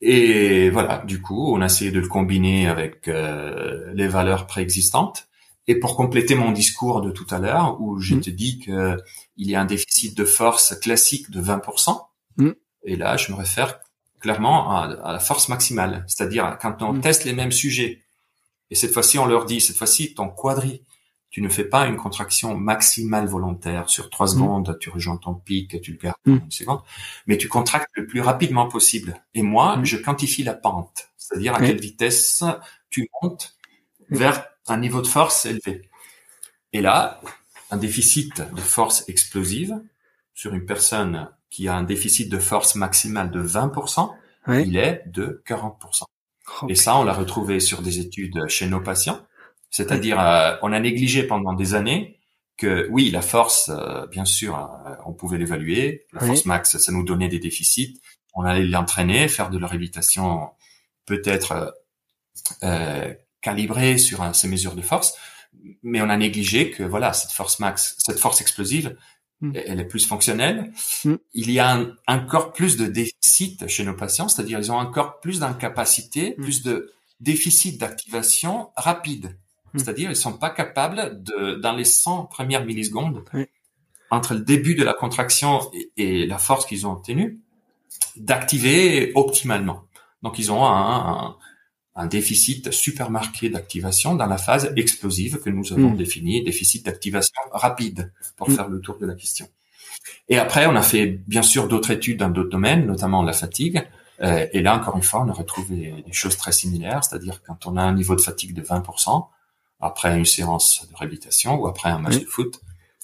Et voilà, du coup, on a essayé de le combiner avec euh, les valeurs préexistantes. Et pour compléter mon discours de tout à l'heure, où je mm. te dis que il y a un déficit de force classique de 20%, mm. et là, je me réfère clairement à, la force maximale. C'est-à-dire quand on mm. teste les mêmes sujets, et cette fois-ci on leur dit, cette fois-ci ton quadri, tu ne fais pas une contraction maximale volontaire sur trois mm. secondes, tu rejoins ton pic, tu le gardes mm. une seconde, mais tu contractes le plus rapidement possible. Et moi, je quantifie la pente, c'est-à-dire à quelle vitesse tu montes vers un niveau de force élevé. Et là, un déficit de force explosive sur une personne qui a un déficit de force maximale de 20%, il est de 40%. Et ça, on l'a retrouvé sur des études chez nos patients. C'est-à-dire, euh, on a négligé pendant des années que oui, la force, euh, bien sûr, euh, on pouvait l'évaluer. La force max, ça nous donnait des déficits. On allait l'entraîner, faire de la réhabilitation peut-être euh, calibrée sur ces mesures de force. Mais on a négligé que voilà, cette force max, cette force explosive, Hmm. elle est plus fonctionnelle. Hmm. Il y a encore plus de déficit chez nos patients, c'est-à-dire ils ont encore plus d'incapacité, hmm. plus de déficit d'activation rapide. C'est-à-dire ils sont pas capables de, dans les 100 premières millisecondes, entre le début de la contraction et, la force qu'ils ont obtenue, d'activer optimalement. Donc ils ont un, un déficit super marqué d'activation dans la phase explosive que nous avons mm. définie, déficit d'activation rapide, pour mm. faire le tour de la question. Et après, on a fait bien sûr d'autres études dans d'autres domaines, notamment la fatigue. Euh, et là, encore une fois, on a retrouvé des choses très similaires, c'est-à-dire quand on a un niveau de fatigue de 20%, après une séance de réhabilitation ou après un match de foot,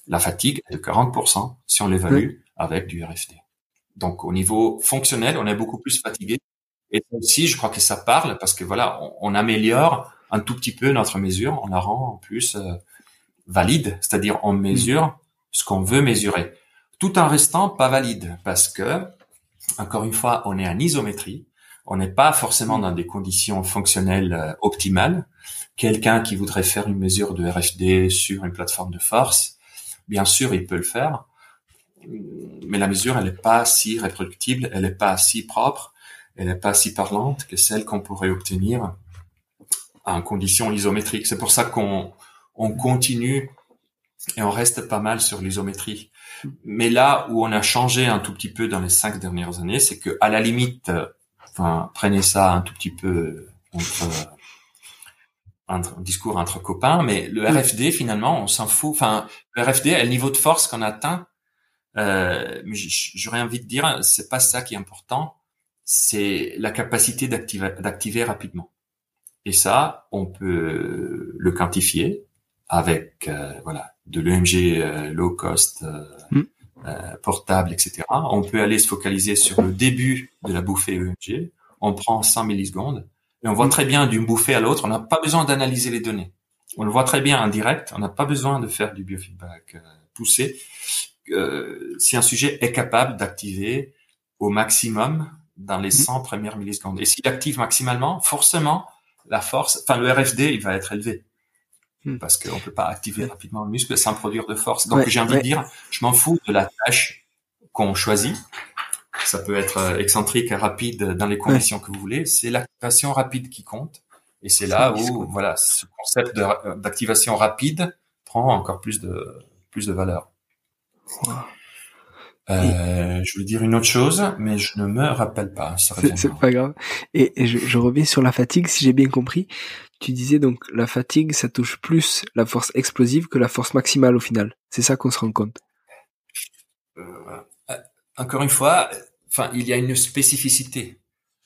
la fatigue est de 40% si on l'évalue avec du RFD. Donc au niveau fonctionnel, on est beaucoup plus fatigué. Et aussi, je crois que ça parle parce que voilà, on, améliore un tout petit peu notre mesure, on la rend en plus euh, valide, c'est-à-dire on mesure ce qu'on veut mesurer, tout en restant pas valide parce que encore une fois, on est en isométrie, on n'est pas forcément dans des conditions fonctionnelles euh, optimales. Quelqu'un qui voudrait faire une mesure de RFD sur une plateforme de force, bien sûr, il peut le faire, mais la mesure, elle n'est pas si reproductible, elle n'est pas si propre, elle n'est pas si parlante que celle qu'on pourrait obtenir en conditions isométriques. C'est pour ça qu'on on continue et on reste pas mal sur l'isométrie. Mais là où on a changé un tout petit peu dans les cinq dernières années, c'est que à la limite, enfin, prenez ça un tout petit peu entre, un discours entre copains, mais le RFD finalement, on s'en fout. Enfin, le RFD le niveau de force qu'on atteint. Euh, J'aurais envie de dire, c'est pas ça qui est important, c'est la capacité d'activer rapidement. Et ça, on peut le quantifier avec euh, voilà de l'EMG euh, low cost euh, mm. Euh, portable, etc. On peut aller se focaliser sur le début de la bouffée EMG. On prend 100 millisecondes et on voit mm. très bien d'une bouffée à l'autre. On n'a pas besoin d'analyser les données. On le voit très bien en direct. On n'a pas besoin de faire du biofeedback poussé. si un sujet est capable d'activer au maximum dans les 100 mm. premières millisecondes. Et s'il active maximalement, forcément, la force, enfin le RFD, il va être élevé. Hmm. parce qu'on peut pas activer rapidement le muscle sans produire de force. Donc j'ai envie de dire, je m'en fous de la tâche qu'on choisit. Ça peut être euh, excentrique rapide dans les conditions que vous voulez. C'est l'activation rapide qui compte. Et c'est là où, voilà, ce concept euh, d'activation rapide prend encore plus de, plus de valeur. Euh, je veux dire une autre chose, mais je ne me rappelle pas. C'est pas grave. Et, je, je, reviens sur la fatigue, si j'ai bien compris. Tu disais donc la fatigue, ça touche plus la force explosive que la force maximale au final. C'est ça qu'on se rend compte. Euh, euh, encore une fois, enfin, il y a une spécificité.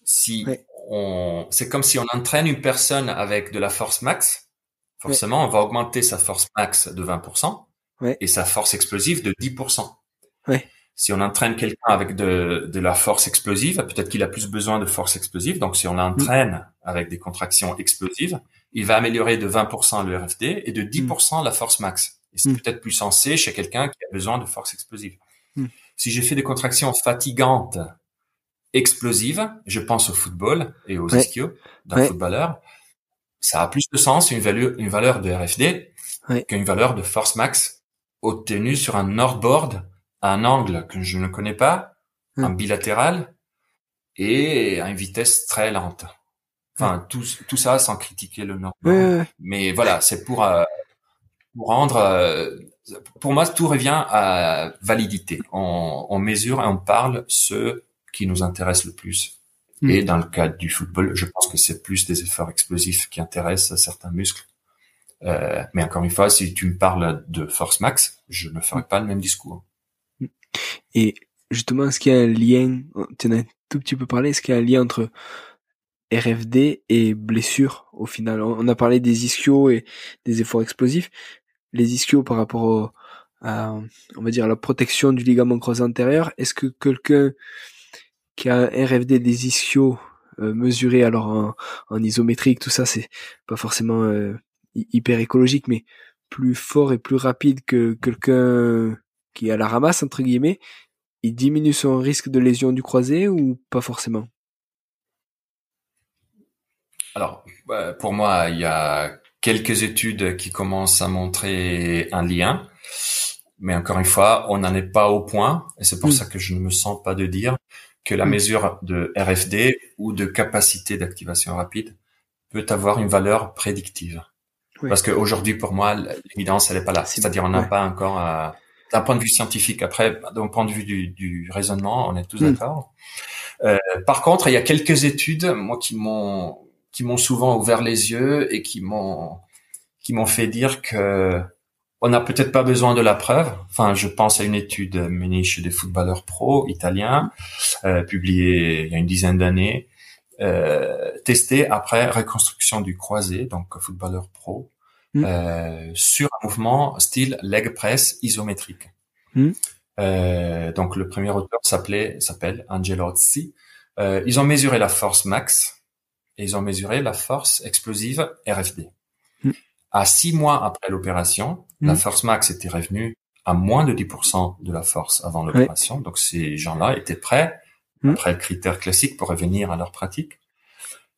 Si on, c'est comme si on entraîne une personne avec de la force max. Forcément, on va augmenter sa force max de 20% et sa force explosive de 10%. Ouais si on entraîne quelqu'un avec de, de, la force explosive, peut-être qu'il a plus besoin de force explosive. Donc, si on l'entraîne avec des contractions explosives, il va améliorer de 20% le RFD et de 10% la force max. Et c'est mm. peut-être plus sensé chez quelqu'un qui a besoin de force explosive. Mm. Si j'ai fait des contractions fatigantes explosives, je pense au football et aux ischios d'un footballeur, ça a plus de sens une valeur, une valeur de RFD qu'une valeur de force max obtenue sur un Nordboard un angle que je ne connais pas, un hmm. bilatéral, et à une vitesse très lente. Enfin, hmm. tout, tout ça sans critiquer le nord. Mais voilà, c'est pour, euh, pour rendre... Euh, pour moi, tout revient à validité. On, on, mesure et on parle ce qui nous intéresse le plus. Hmm. Et dans le cas du football, je pense que c'est plus des efforts explosifs qui intéressent certains muscles. Euh, mais encore une fois, si tu me parles de force max, je ne ferai pas le même discours. Et justement, est-ce qu'il y a un lien, tu en as un tout petit peu parlé, est-ce qu'il y a un lien entre RFD et blessure au final? On a parlé des ischios et des efforts explosifs. Les ischios par rapport à, on va dire, la protection du ligament croisé antérieur, est-ce que quelqu'un qui a un RFD des ischios euh, mesuré alors en, en, isométrique, tout ça, c'est pas forcément euh, hyper écologique, mais plus fort et plus rapide que quelqu'un qui est à la ramasse, entre guillemets, il diminue son risque de lésion du croisé ou pas forcément? Alors, pour moi, il y a quelques études qui commencent à montrer un lien, mais encore une fois, on n'en est pas au point, et c'est pour hmm. ça que je ne me sens pas de dire que la hmm. mesure de RFD ou de capacité d'activation rapide peut avoir une valeur prédictive. Parce qu'aujourd'hui, pour moi, l'évidence, elle n'est pas là. C'est-à-dire, on n'a pas encore à, d'un point de vue scientifique. Après, d'un point de vue du, du, raisonnement, on est tous hmm. d'accord. Euh, par contre, il y a quelques études, moi, qui m'ont qui m'ont souvent ouvert les yeux et qui m'ont qui m'ont fait dire que on n'a peut-être pas besoin de la preuve. Enfin, je pense à une étude menée chez des footballeurs pro italiens, euh, publiée il y a une dizaine d'années, euh, testée après reconstruction du croisé, donc footballeur pro, mm. euh, sur un mouvement style leg press isométrique. Mm. Euh, donc le premier auteur s'appelait s'appelle Angelozzi. Euh, ils ont mesuré la force max et ils ont mesuré la force explosive RFD. Mm. À six mois après l'opération, la force max était revenue à moins de 10% de la force avant l'opération. Donc ces gens-là étaient prêts, après le critère classique, pour revenir à leur pratique.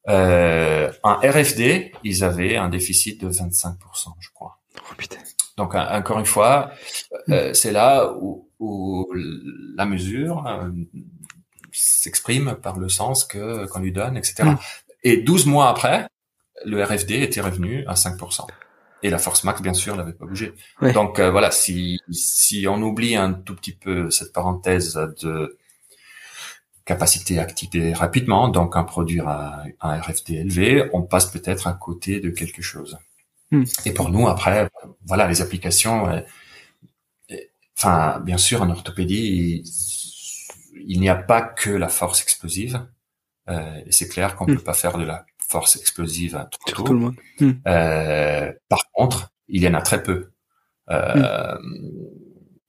Euh, en RFD, ils avaient un déficit de 25%, je crois. Oh, putain. Donc encore une fois, euh, c'est là où, où, la mesure euh, s'exprime par le sens que qu'on lui donne, etc. Mm. Et 12 mois après, le RFD était revenu à 5%. Et la force max, bien sûr, n'avait pas bougé. Donc euh, voilà, si si on oublie un tout petit peu cette parenthèse de capacité activée rapidement, donc un produire un, un RFD élevé, on passe peut-être à côté de quelque chose. Hmm. Et pour nous, après, voilà, les applications. Euh, enfin, bien sûr, en orthopédie, il, n'y a pas que la force explosive. Euh, et c'est clair qu'on ne hmm. peut pas faire de la force explosive à tout, le monde. Hmm. Euh, par contre, il y en a très peu. Euh,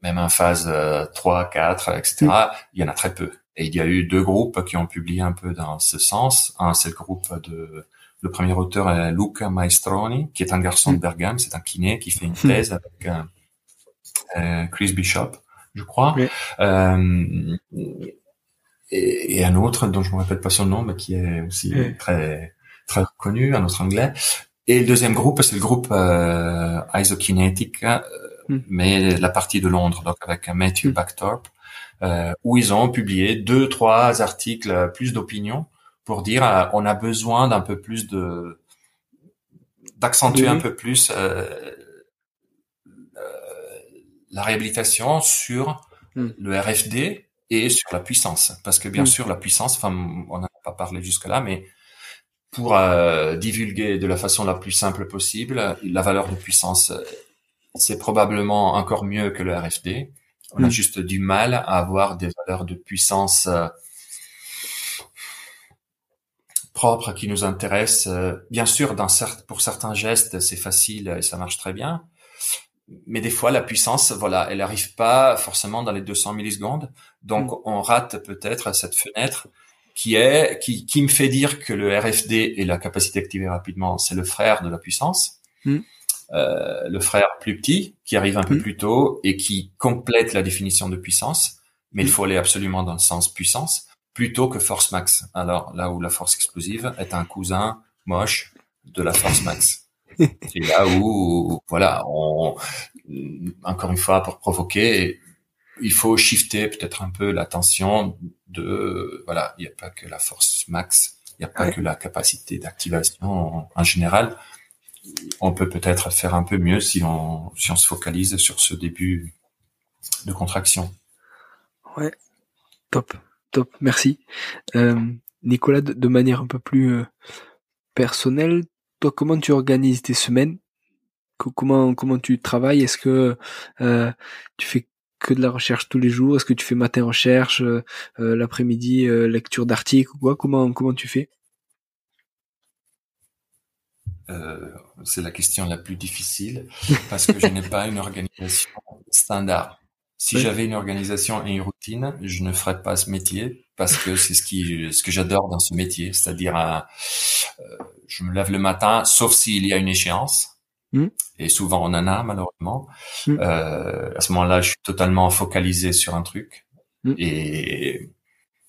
même en phase 3, 4, etc., il y en a très peu. Et il y a eu deux groupes qui ont publié un peu dans ce sens. Un, c'est le groupe de le premier auteur est Luca Maestroni, qui est un garçon de Bergame, c'est un kiné qui fait une hmm. thèse avec euh, euh, Chris Bishop, je crois. Euh, et, et, un autre dont je me rappelle pas son nom, mais qui est aussi très très connu, un autre anglais. Et le deuxième groupe, c'est le groupe euh, Isokinetic, hmm. mais la partie de Londres, donc avec Matthew mm. Backtorp, euh, où ils ont publié deux, trois articles, plus d'opinions pour dire euh, on a besoin d'un peu plus de d'accentuer un peu plus euh, euh, la réhabilitation sur hmm. le RFD et sur la puissance parce que bien hmm. sûr la puissance enfin on n'a pas parlé jusque là mais pour euh, divulguer de la façon la plus simple possible la valeur de puissance c'est probablement encore mieux que le RFD on a hmm. juste du mal à avoir des valeurs de puissance propre qui nous intéresse. Euh, bien sûr, dans pour certains gestes, c'est facile et ça marche très bien. Mais des fois, la puissance, voilà, elle arrive pas forcément dans les 200 millisecondes. Donc, mm. on rate peut-être cette fenêtre qui est, qui, qui me fait dire que le RFD et la capacité d'activer rapidement, c'est le frère de la puissance. Mm. Euh, le frère plus petit qui arrive un peu mm. plus tôt et qui complète la définition de puissance. Mais il faut aller absolument dans le sens puissance plutôt que force max. Alors là où la force explosive est un cousin moche de la force max. [laughs] C'est là où, voilà, on, encore une fois, pour provoquer, il faut shifter peut-être un peu l'attention de, voilà, il n'y a pas que la force max, il n'y a pas que la capacité d'activation en, général. On peut peut-être faire un peu mieux si on, se focalise sur ce début de contraction. Ouais, top. Top, merci. Euh, Nicolas, de, manière un peu plus euh, personnelle, toi, comment tu organises tes semaines? Comment tu travailles? Est-ce que euh, tu fais que de la recherche tous les jours? Est-ce que tu fais matin recherche, l'après-midi lecture d'articles comment tu fais? C'est la question la plus difficile parce que je n'ai pas une organisation standard. Si j'avais une organisation et une routine, je ne ferais pas ce métier parce que c'est ce qui, ce que j'adore dans ce métier, c'est-à-dire, euh, euh, je me lève le matin, sauf s'il y a une échéance, hmm. et souvent on en a malheureusement. Hmm. Euh, à ce moment-là, je suis totalement focalisé sur un truc hmm. et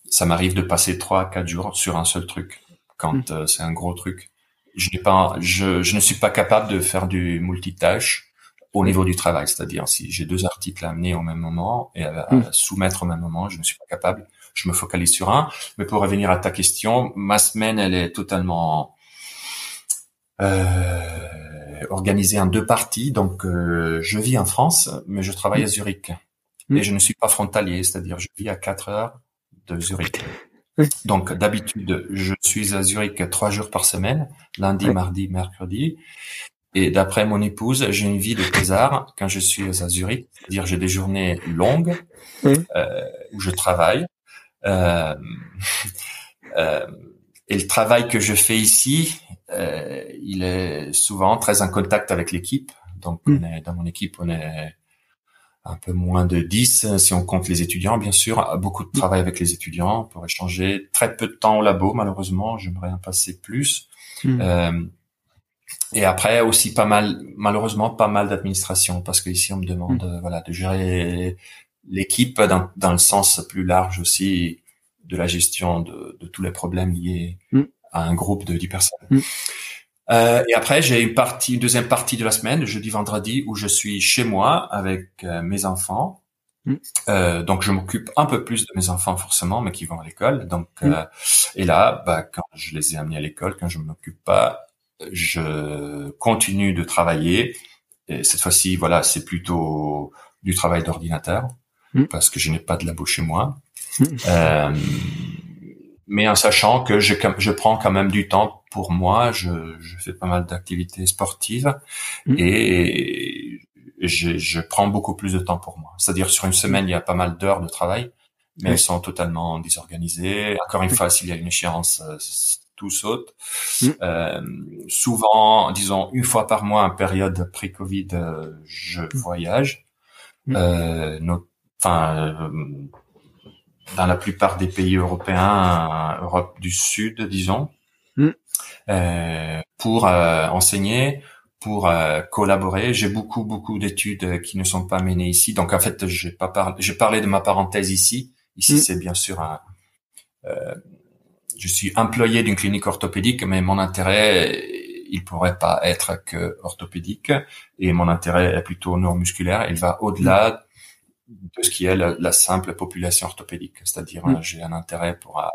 ça m'arrive de passer trois, quatre jours sur un seul truc quand euh, c'est un gros truc. Je n'ai pas, je, je ne suis pas capable de faire du multitâche au niveau du travail, c'est-à-dire si j'ai deux articles à amener au même moment et à, hmm. soumettre au même moment, je ne suis pas capable, je me focalise sur un. Mais pour revenir à ta question, ma semaine, elle est totalement euh, organisée en deux parties. Donc, euh, je vis en France, mais je travaille à hmm. Zurich. Et hmm. je ne suis pas frontalier, c'est-à-dire je vis à quatre heures de Zurich. Donc d'habitude, je suis à Zurich trois jours par semaine, lundi, mardi, mercredi. Et d'après mon épouse, j'ai une vie de thésard quand je suis à Zurich, c'est-à-dire j'ai des journées longues euh, où je travaille. Euh, [laughs] euh, et le travail que je fais ici, il est souvent très en contact avec l'équipe. Donc on est, dans mon équipe, on est un peu moins de 10 si on compte les étudiants, bien sûr. Beaucoup de travail avec les étudiants pour échanger. Très peu de temps au labo, malheureusement. J'aimerais en passer plus. Hmm. Euh, et après aussi pas mal, malheureusement, pas mal d'administration parce que ici on me demande, hmm. voilà, de gérer l'équipe dans, dans, le sens plus large aussi de la gestion de, de tous les problèmes liés hmm. à un groupe de 10 personnes. Euh, et après, j'ai une partie, une deuxième partie de la semaine, jeudi, vendredi, où je suis chez moi avec euh, mes enfants. Mm. Euh, donc, je m'occupe un peu plus de mes enfants forcément, mais qui vont à l'école. Donc, mm. euh, et là, bah, quand je les ai amenés à l'école, quand je m'occupe pas, je continue de travailler. Et cette fois-ci, voilà, c'est plutôt du travail d'ordinateur mm. parce que je n'ai pas de labo chez moi. Mais en sachant que je, je prends quand même du temps pour moi. Je, je fais pas mal d'activités sportives mmh. et je, je, prends beaucoup plus de temps pour moi. C'est-à-dire sur une semaine, il y a pas mal d'heures de travail, mais elles sont totalement désorganisées. Encore une fois, s'il y a une échéance, euh, tout saute. Mmh. Euh, souvent, disons une fois par mois, en période pré-Covid, euh, je mmh. voyage. Euh, enfin, euh, dans la plupart des pays européens, Europe du Sud, disons, mm. euh, pour euh, enseigner, pour euh, collaborer. J'ai beaucoup beaucoup d'études qui ne sont pas menées ici. Donc en fait, j'ai pas parlé, j'ai parlé de ma parenthèse ici. Ici, mm. c'est bien sûr un, je suis employé d'une clinique orthopédique, mais mon intérêt, il pourrait pas être que orthopédique, et mon intérêt est plutôt neuromusculaire. Il va au-delà de ce qui est la, simple population orthopédique. C'est-à-dire, mm. j'ai un intérêt pour euh,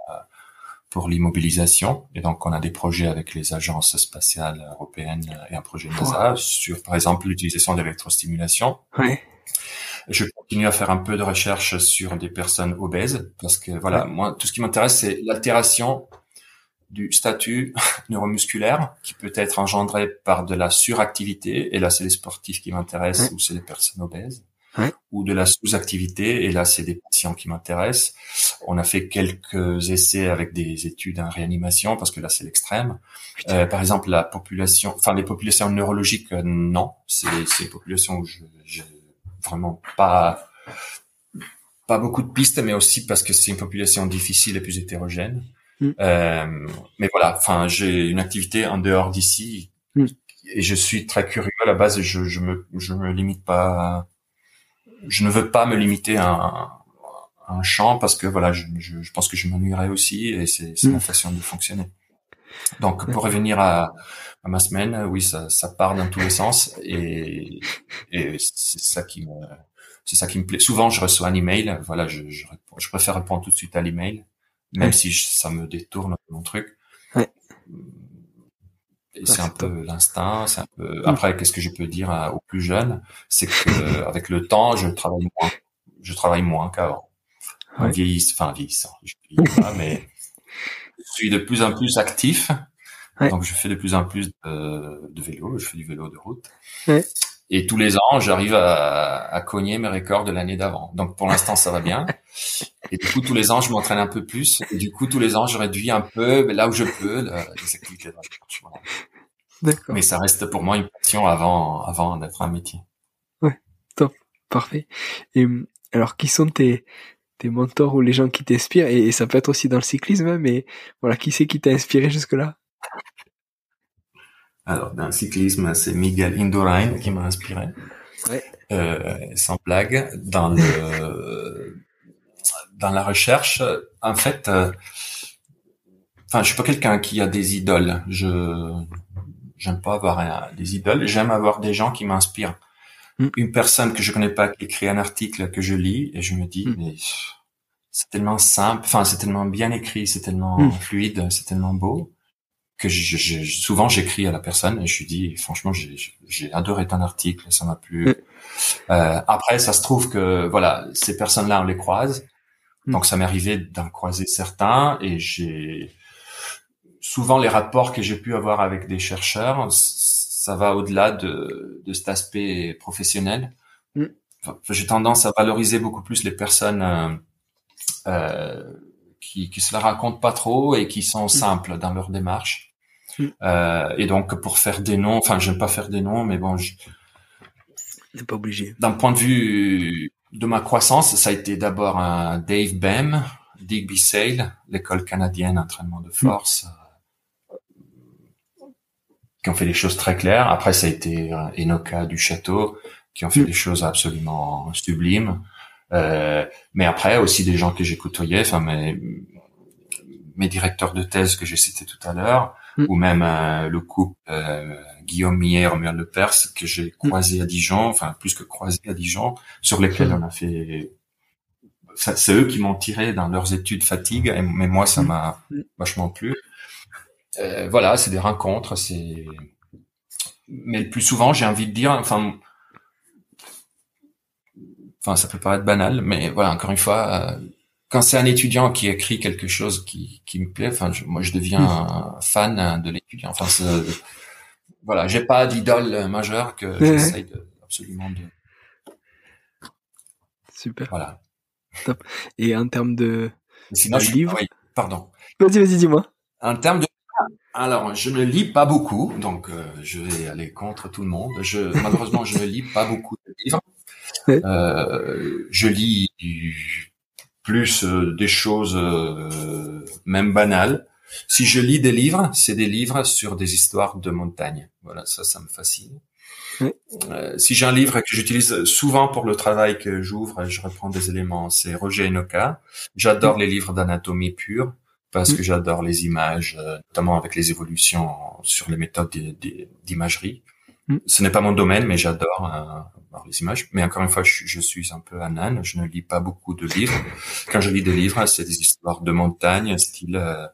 pour l'immobilisation. Et donc, on a des projets avec les agences spatiales européennes et un projet NASA sur, par exemple, l'utilisation de l'électrostimulation. Je continue à faire un peu de recherche sur des personnes obèses parce que, voilà, moi, tout ce qui m'intéresse, c'est l'altération du statut [laughs] neuromusculaire qui peut être engendré par de la suractivité. Et là, c'est les sportifs qui m'intéressent ou c'est les personnes obèses ou de la sous-activité. Et là, c'est des patients qui m'intéressent. On a fait quelques essais avec des études en réanimation parce que là, c'est l'extrême. Euh, par exemple, la population, enfin les populations neurologiques, euh, non, c'est une population où je, j'ai vraiment pas pas beaucoup de pistes, mais aussi parce que c'est une population difficile et plus hétérogène. Mm. Euh, mais voilà, enfin, j'ai une activité en dehors d'ici mm. et je suis très curieux à la base. Je, je me je me limite pas je ne veux pas me limiter à un, un champ parce que voilà, je, je, pense que je m'ennuierais aussi et c'est ma mm. façon de fonctionner. Donc pour revenir à, à, ma semaine, oui, ça, ça part dans tous les sens et, et c'est ça qui me c'est ça qui me plaît. Souvent, je reçois un email. Voilà, je, je, je préfère répondre tout de suite à l'email, même si ça me détourne mon truc. Ouais c'est un peu l'instinct, c'est un peu. Après, qu'est-ce que je peux dire aux plus jeunes, c'est que avec le temps, je travaille moins, je travaille moins qu'avant. Ouais. Vieillisse, enfin vieillissant, je pas, [laughs] mais je suis de plus en plus actif. Donc, je fais de plus en plus de, de, vélo. Je fais du vélo de route. Ouais. Et tous les ans, j'arrive à, à, cogner mes records de l'année d'avant. Donc, pour l'instant, ça va bien. Et du coup, tous les ans, je m'entraîne un peu plus. Et du coup, tous les ans, je réduis un peu, mais là où je peux, les activités de D'accord. Mais ça reste pour moi une passion avant, avant d'être un métier. Ouais, top, parfait. Et alors, qui sont tes, tes mentors ou les gens qui t'inspirent? Et, ça peut être aussi dans le cyclisme, hein, mais voilà, qui c'est qui t'a inspiré jusque-là? Alors, dans le cyclisme, c'est Miguel Indurain qui m'a inspiré. Ouais. Euh, sans blague, dans le dans la recherche, en fait, euh, enfin, je suis pas quelqu'un qui a des idoles. Je J'aime pas avoir des idoles. J'aime avoir des gens qui m'inspirent. Mm. Une personne que je connais pas qui écrit un article que je lis et je me dis, mm. mais c'est tellement simple, enfin c'est tellement bien écrit, c'est tellement mm. fluide, c'est tellement beau que je, je, souvent j'écris à la personne et je lui dis franchement j'ai adoré ton article, ça m'a plu. Euh, après ça se trouve que voilà ces personnes-là on les croise. Donc ça m'est arrivé d'en croiser certains et j'ai souvent les rapports que j'ai pu avoir avec des chercheurs, ça va au-delà de, de cet aspect professionnel. Mm. j'ai tendance à valoriser beaucoup plus les personnes euh, euh, qui, qui se la racontent pas trop et qui sont mm. simples dans leur démarche. Euh, et donc pour faire des noms, enfin j'aime pas faire des noms, mais bon, je, pas obligé. D'un point de vue de ma croissance, ça a été d'abord un Dave Bem, Digby Sale, l'école canadienne entraînement de force, euh, qui ont fait des choses très claires. Après, ça a été euh, Enoka du Château, qui ont fait mm. des choses absolument sublimes. Euh, mais après, aussi des gens que j'ai côtoyés, enfin mes, mes directeurs de thèse que j'ai cités tout à l'heure, mm. ou même euh, le couple Guillaume Millet, Romuald Le Perse, que j'ai mm. croisé à Dijon, enfin plus que croisé à Dijon, sur lesquels on a fait. C'est eux qui m'ont tiré dans leurs études fatigue, mais moi ça m'a vachement plu. Euh, voilà, c'est des rencontres, c'est. Mais le plus souvent, j'ai envie de dire, enfin, enfin, ça peut paraître banal, mais voilà, encore une fois, euh, quand c'est un étudiant qui écrit quelque chose qui, qui me plaît, enfin, moi, je deviens fan de l'étudiant. Enfin, voilà, j'ai pas d'idole majeure que j'essaye de, absolument de. Super. Voilà. Top. Et en termes de, sinon, je... livres. Oui, pardon. Vas-y, vas-y, dis-moi. En termes de alors, je ne lis pas beaucoup, donc euh, je vais aller contre tout le monde. Je, malheureusement, je ne lis pas beaucoup de livres. Euh, je lis plus euh, des choses euh, même banales. Si je lis des livres, c'est des livres sur des histoires de montagne. Voilà, ça, ça me fascine. Euh, si j'ai un livre que j'utilise souvent pour le travail que j'ouvre, je reprends des éléments, c'est Roger Enoka. J'adore les livres d'anatomie pure parce que j'adore les images, euh, notamment avec les évolutions sur les méthodes d'imagerie. Ce n'est pas mon domaine, mais j'adore euh, les images. Mais encore une fois, je, je, suis un peu un âne. Je ne lis pas beaucoup de livres. Quand je lis des livres, c'est des histoires de montagne, style euh,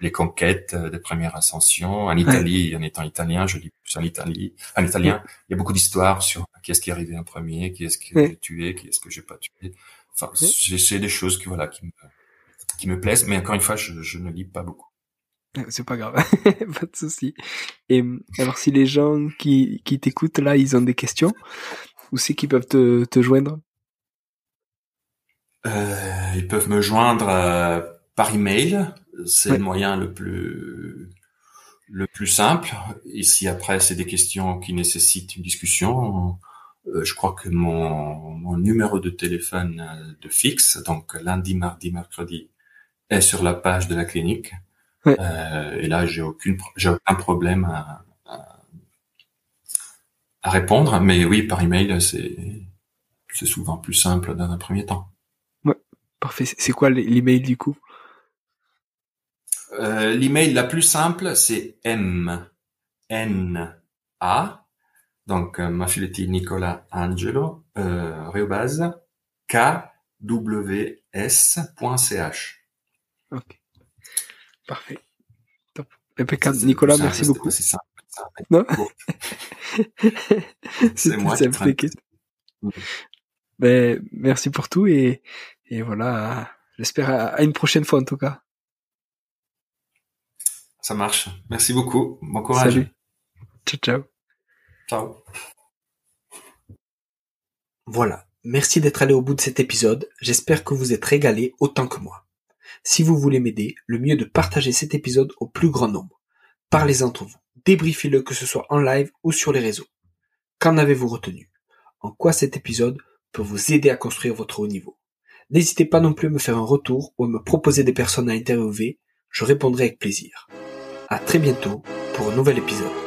les conquêtes euh, des premières ascensions. En Italie, en étant italien, je lis plus en Italie. En italien, il y a beaucoup d'histoires sur qui est-ce qui est arrivé en premier, qui est-ce qui a tué, qui est-ce que j'ai pas tué. Enfin, c'est des choses qui voilà qui me qui me plaisent, mais encore une fois, je, je ne lis pas beaucoup. C'est pas grave, [laughs] pas de souci. Et alors, si les gens qui qui t'écoutent là, ils ont des questions, où c'est qu'ils peuvent te te joindre? Euh, Ils peuvent me joindre euh, par email c'est le moyen le plus le plus simple. Et si après c'est des questions qui nécessitent une discussion, euh, je crois que mon, mon numéro de téléphone euh, de fixe, donc lundi, mardi, mercredi, est sur la page de la clinique. Euh, et là, j'ai aucune, j'ai aucun problème à, à, à, répondre. Mais oui, par email, c'est c'est souvent plus simple dans un premier temps. Ouais, parfait. C'est quoi l'email du coup? Euh, l'email la plus simple, c'est M N A donc euh, Mafiletti Nicolas Angelo euh, Reobase K W S.ch. Ok, parfait. Top. Impeccable. Nicolas, merci beaucoup. C'est simple. Non? [laughs] C'est moi simple. Qui ben, merci pour tout et, et voilà. J'espère à une prochaine fois en tout cas. Ça marche. Merci beaucoup. Bon courage. Salut. Ciao, ciao. Ciao. Voilà. Merci d'être allé au bout de cet épisode. J'espère que vous êtes régalé autant que moi. Si vous voulez m'aider, le mieux de partager cet épisode au plus grand nombre. Parlez entre vous. Débriefez-le que ce soit en live ou sur les réseaux. Qu'en avez-vous retenu? En quoi cet épisode peut vous aider à construire votre haut niveau? N'hésitez pas non plus à me faire un retour ou à me proposer des personnes à interviewer. Je répondrai avec plaisir. À très bientôt pour un nouvel épisode.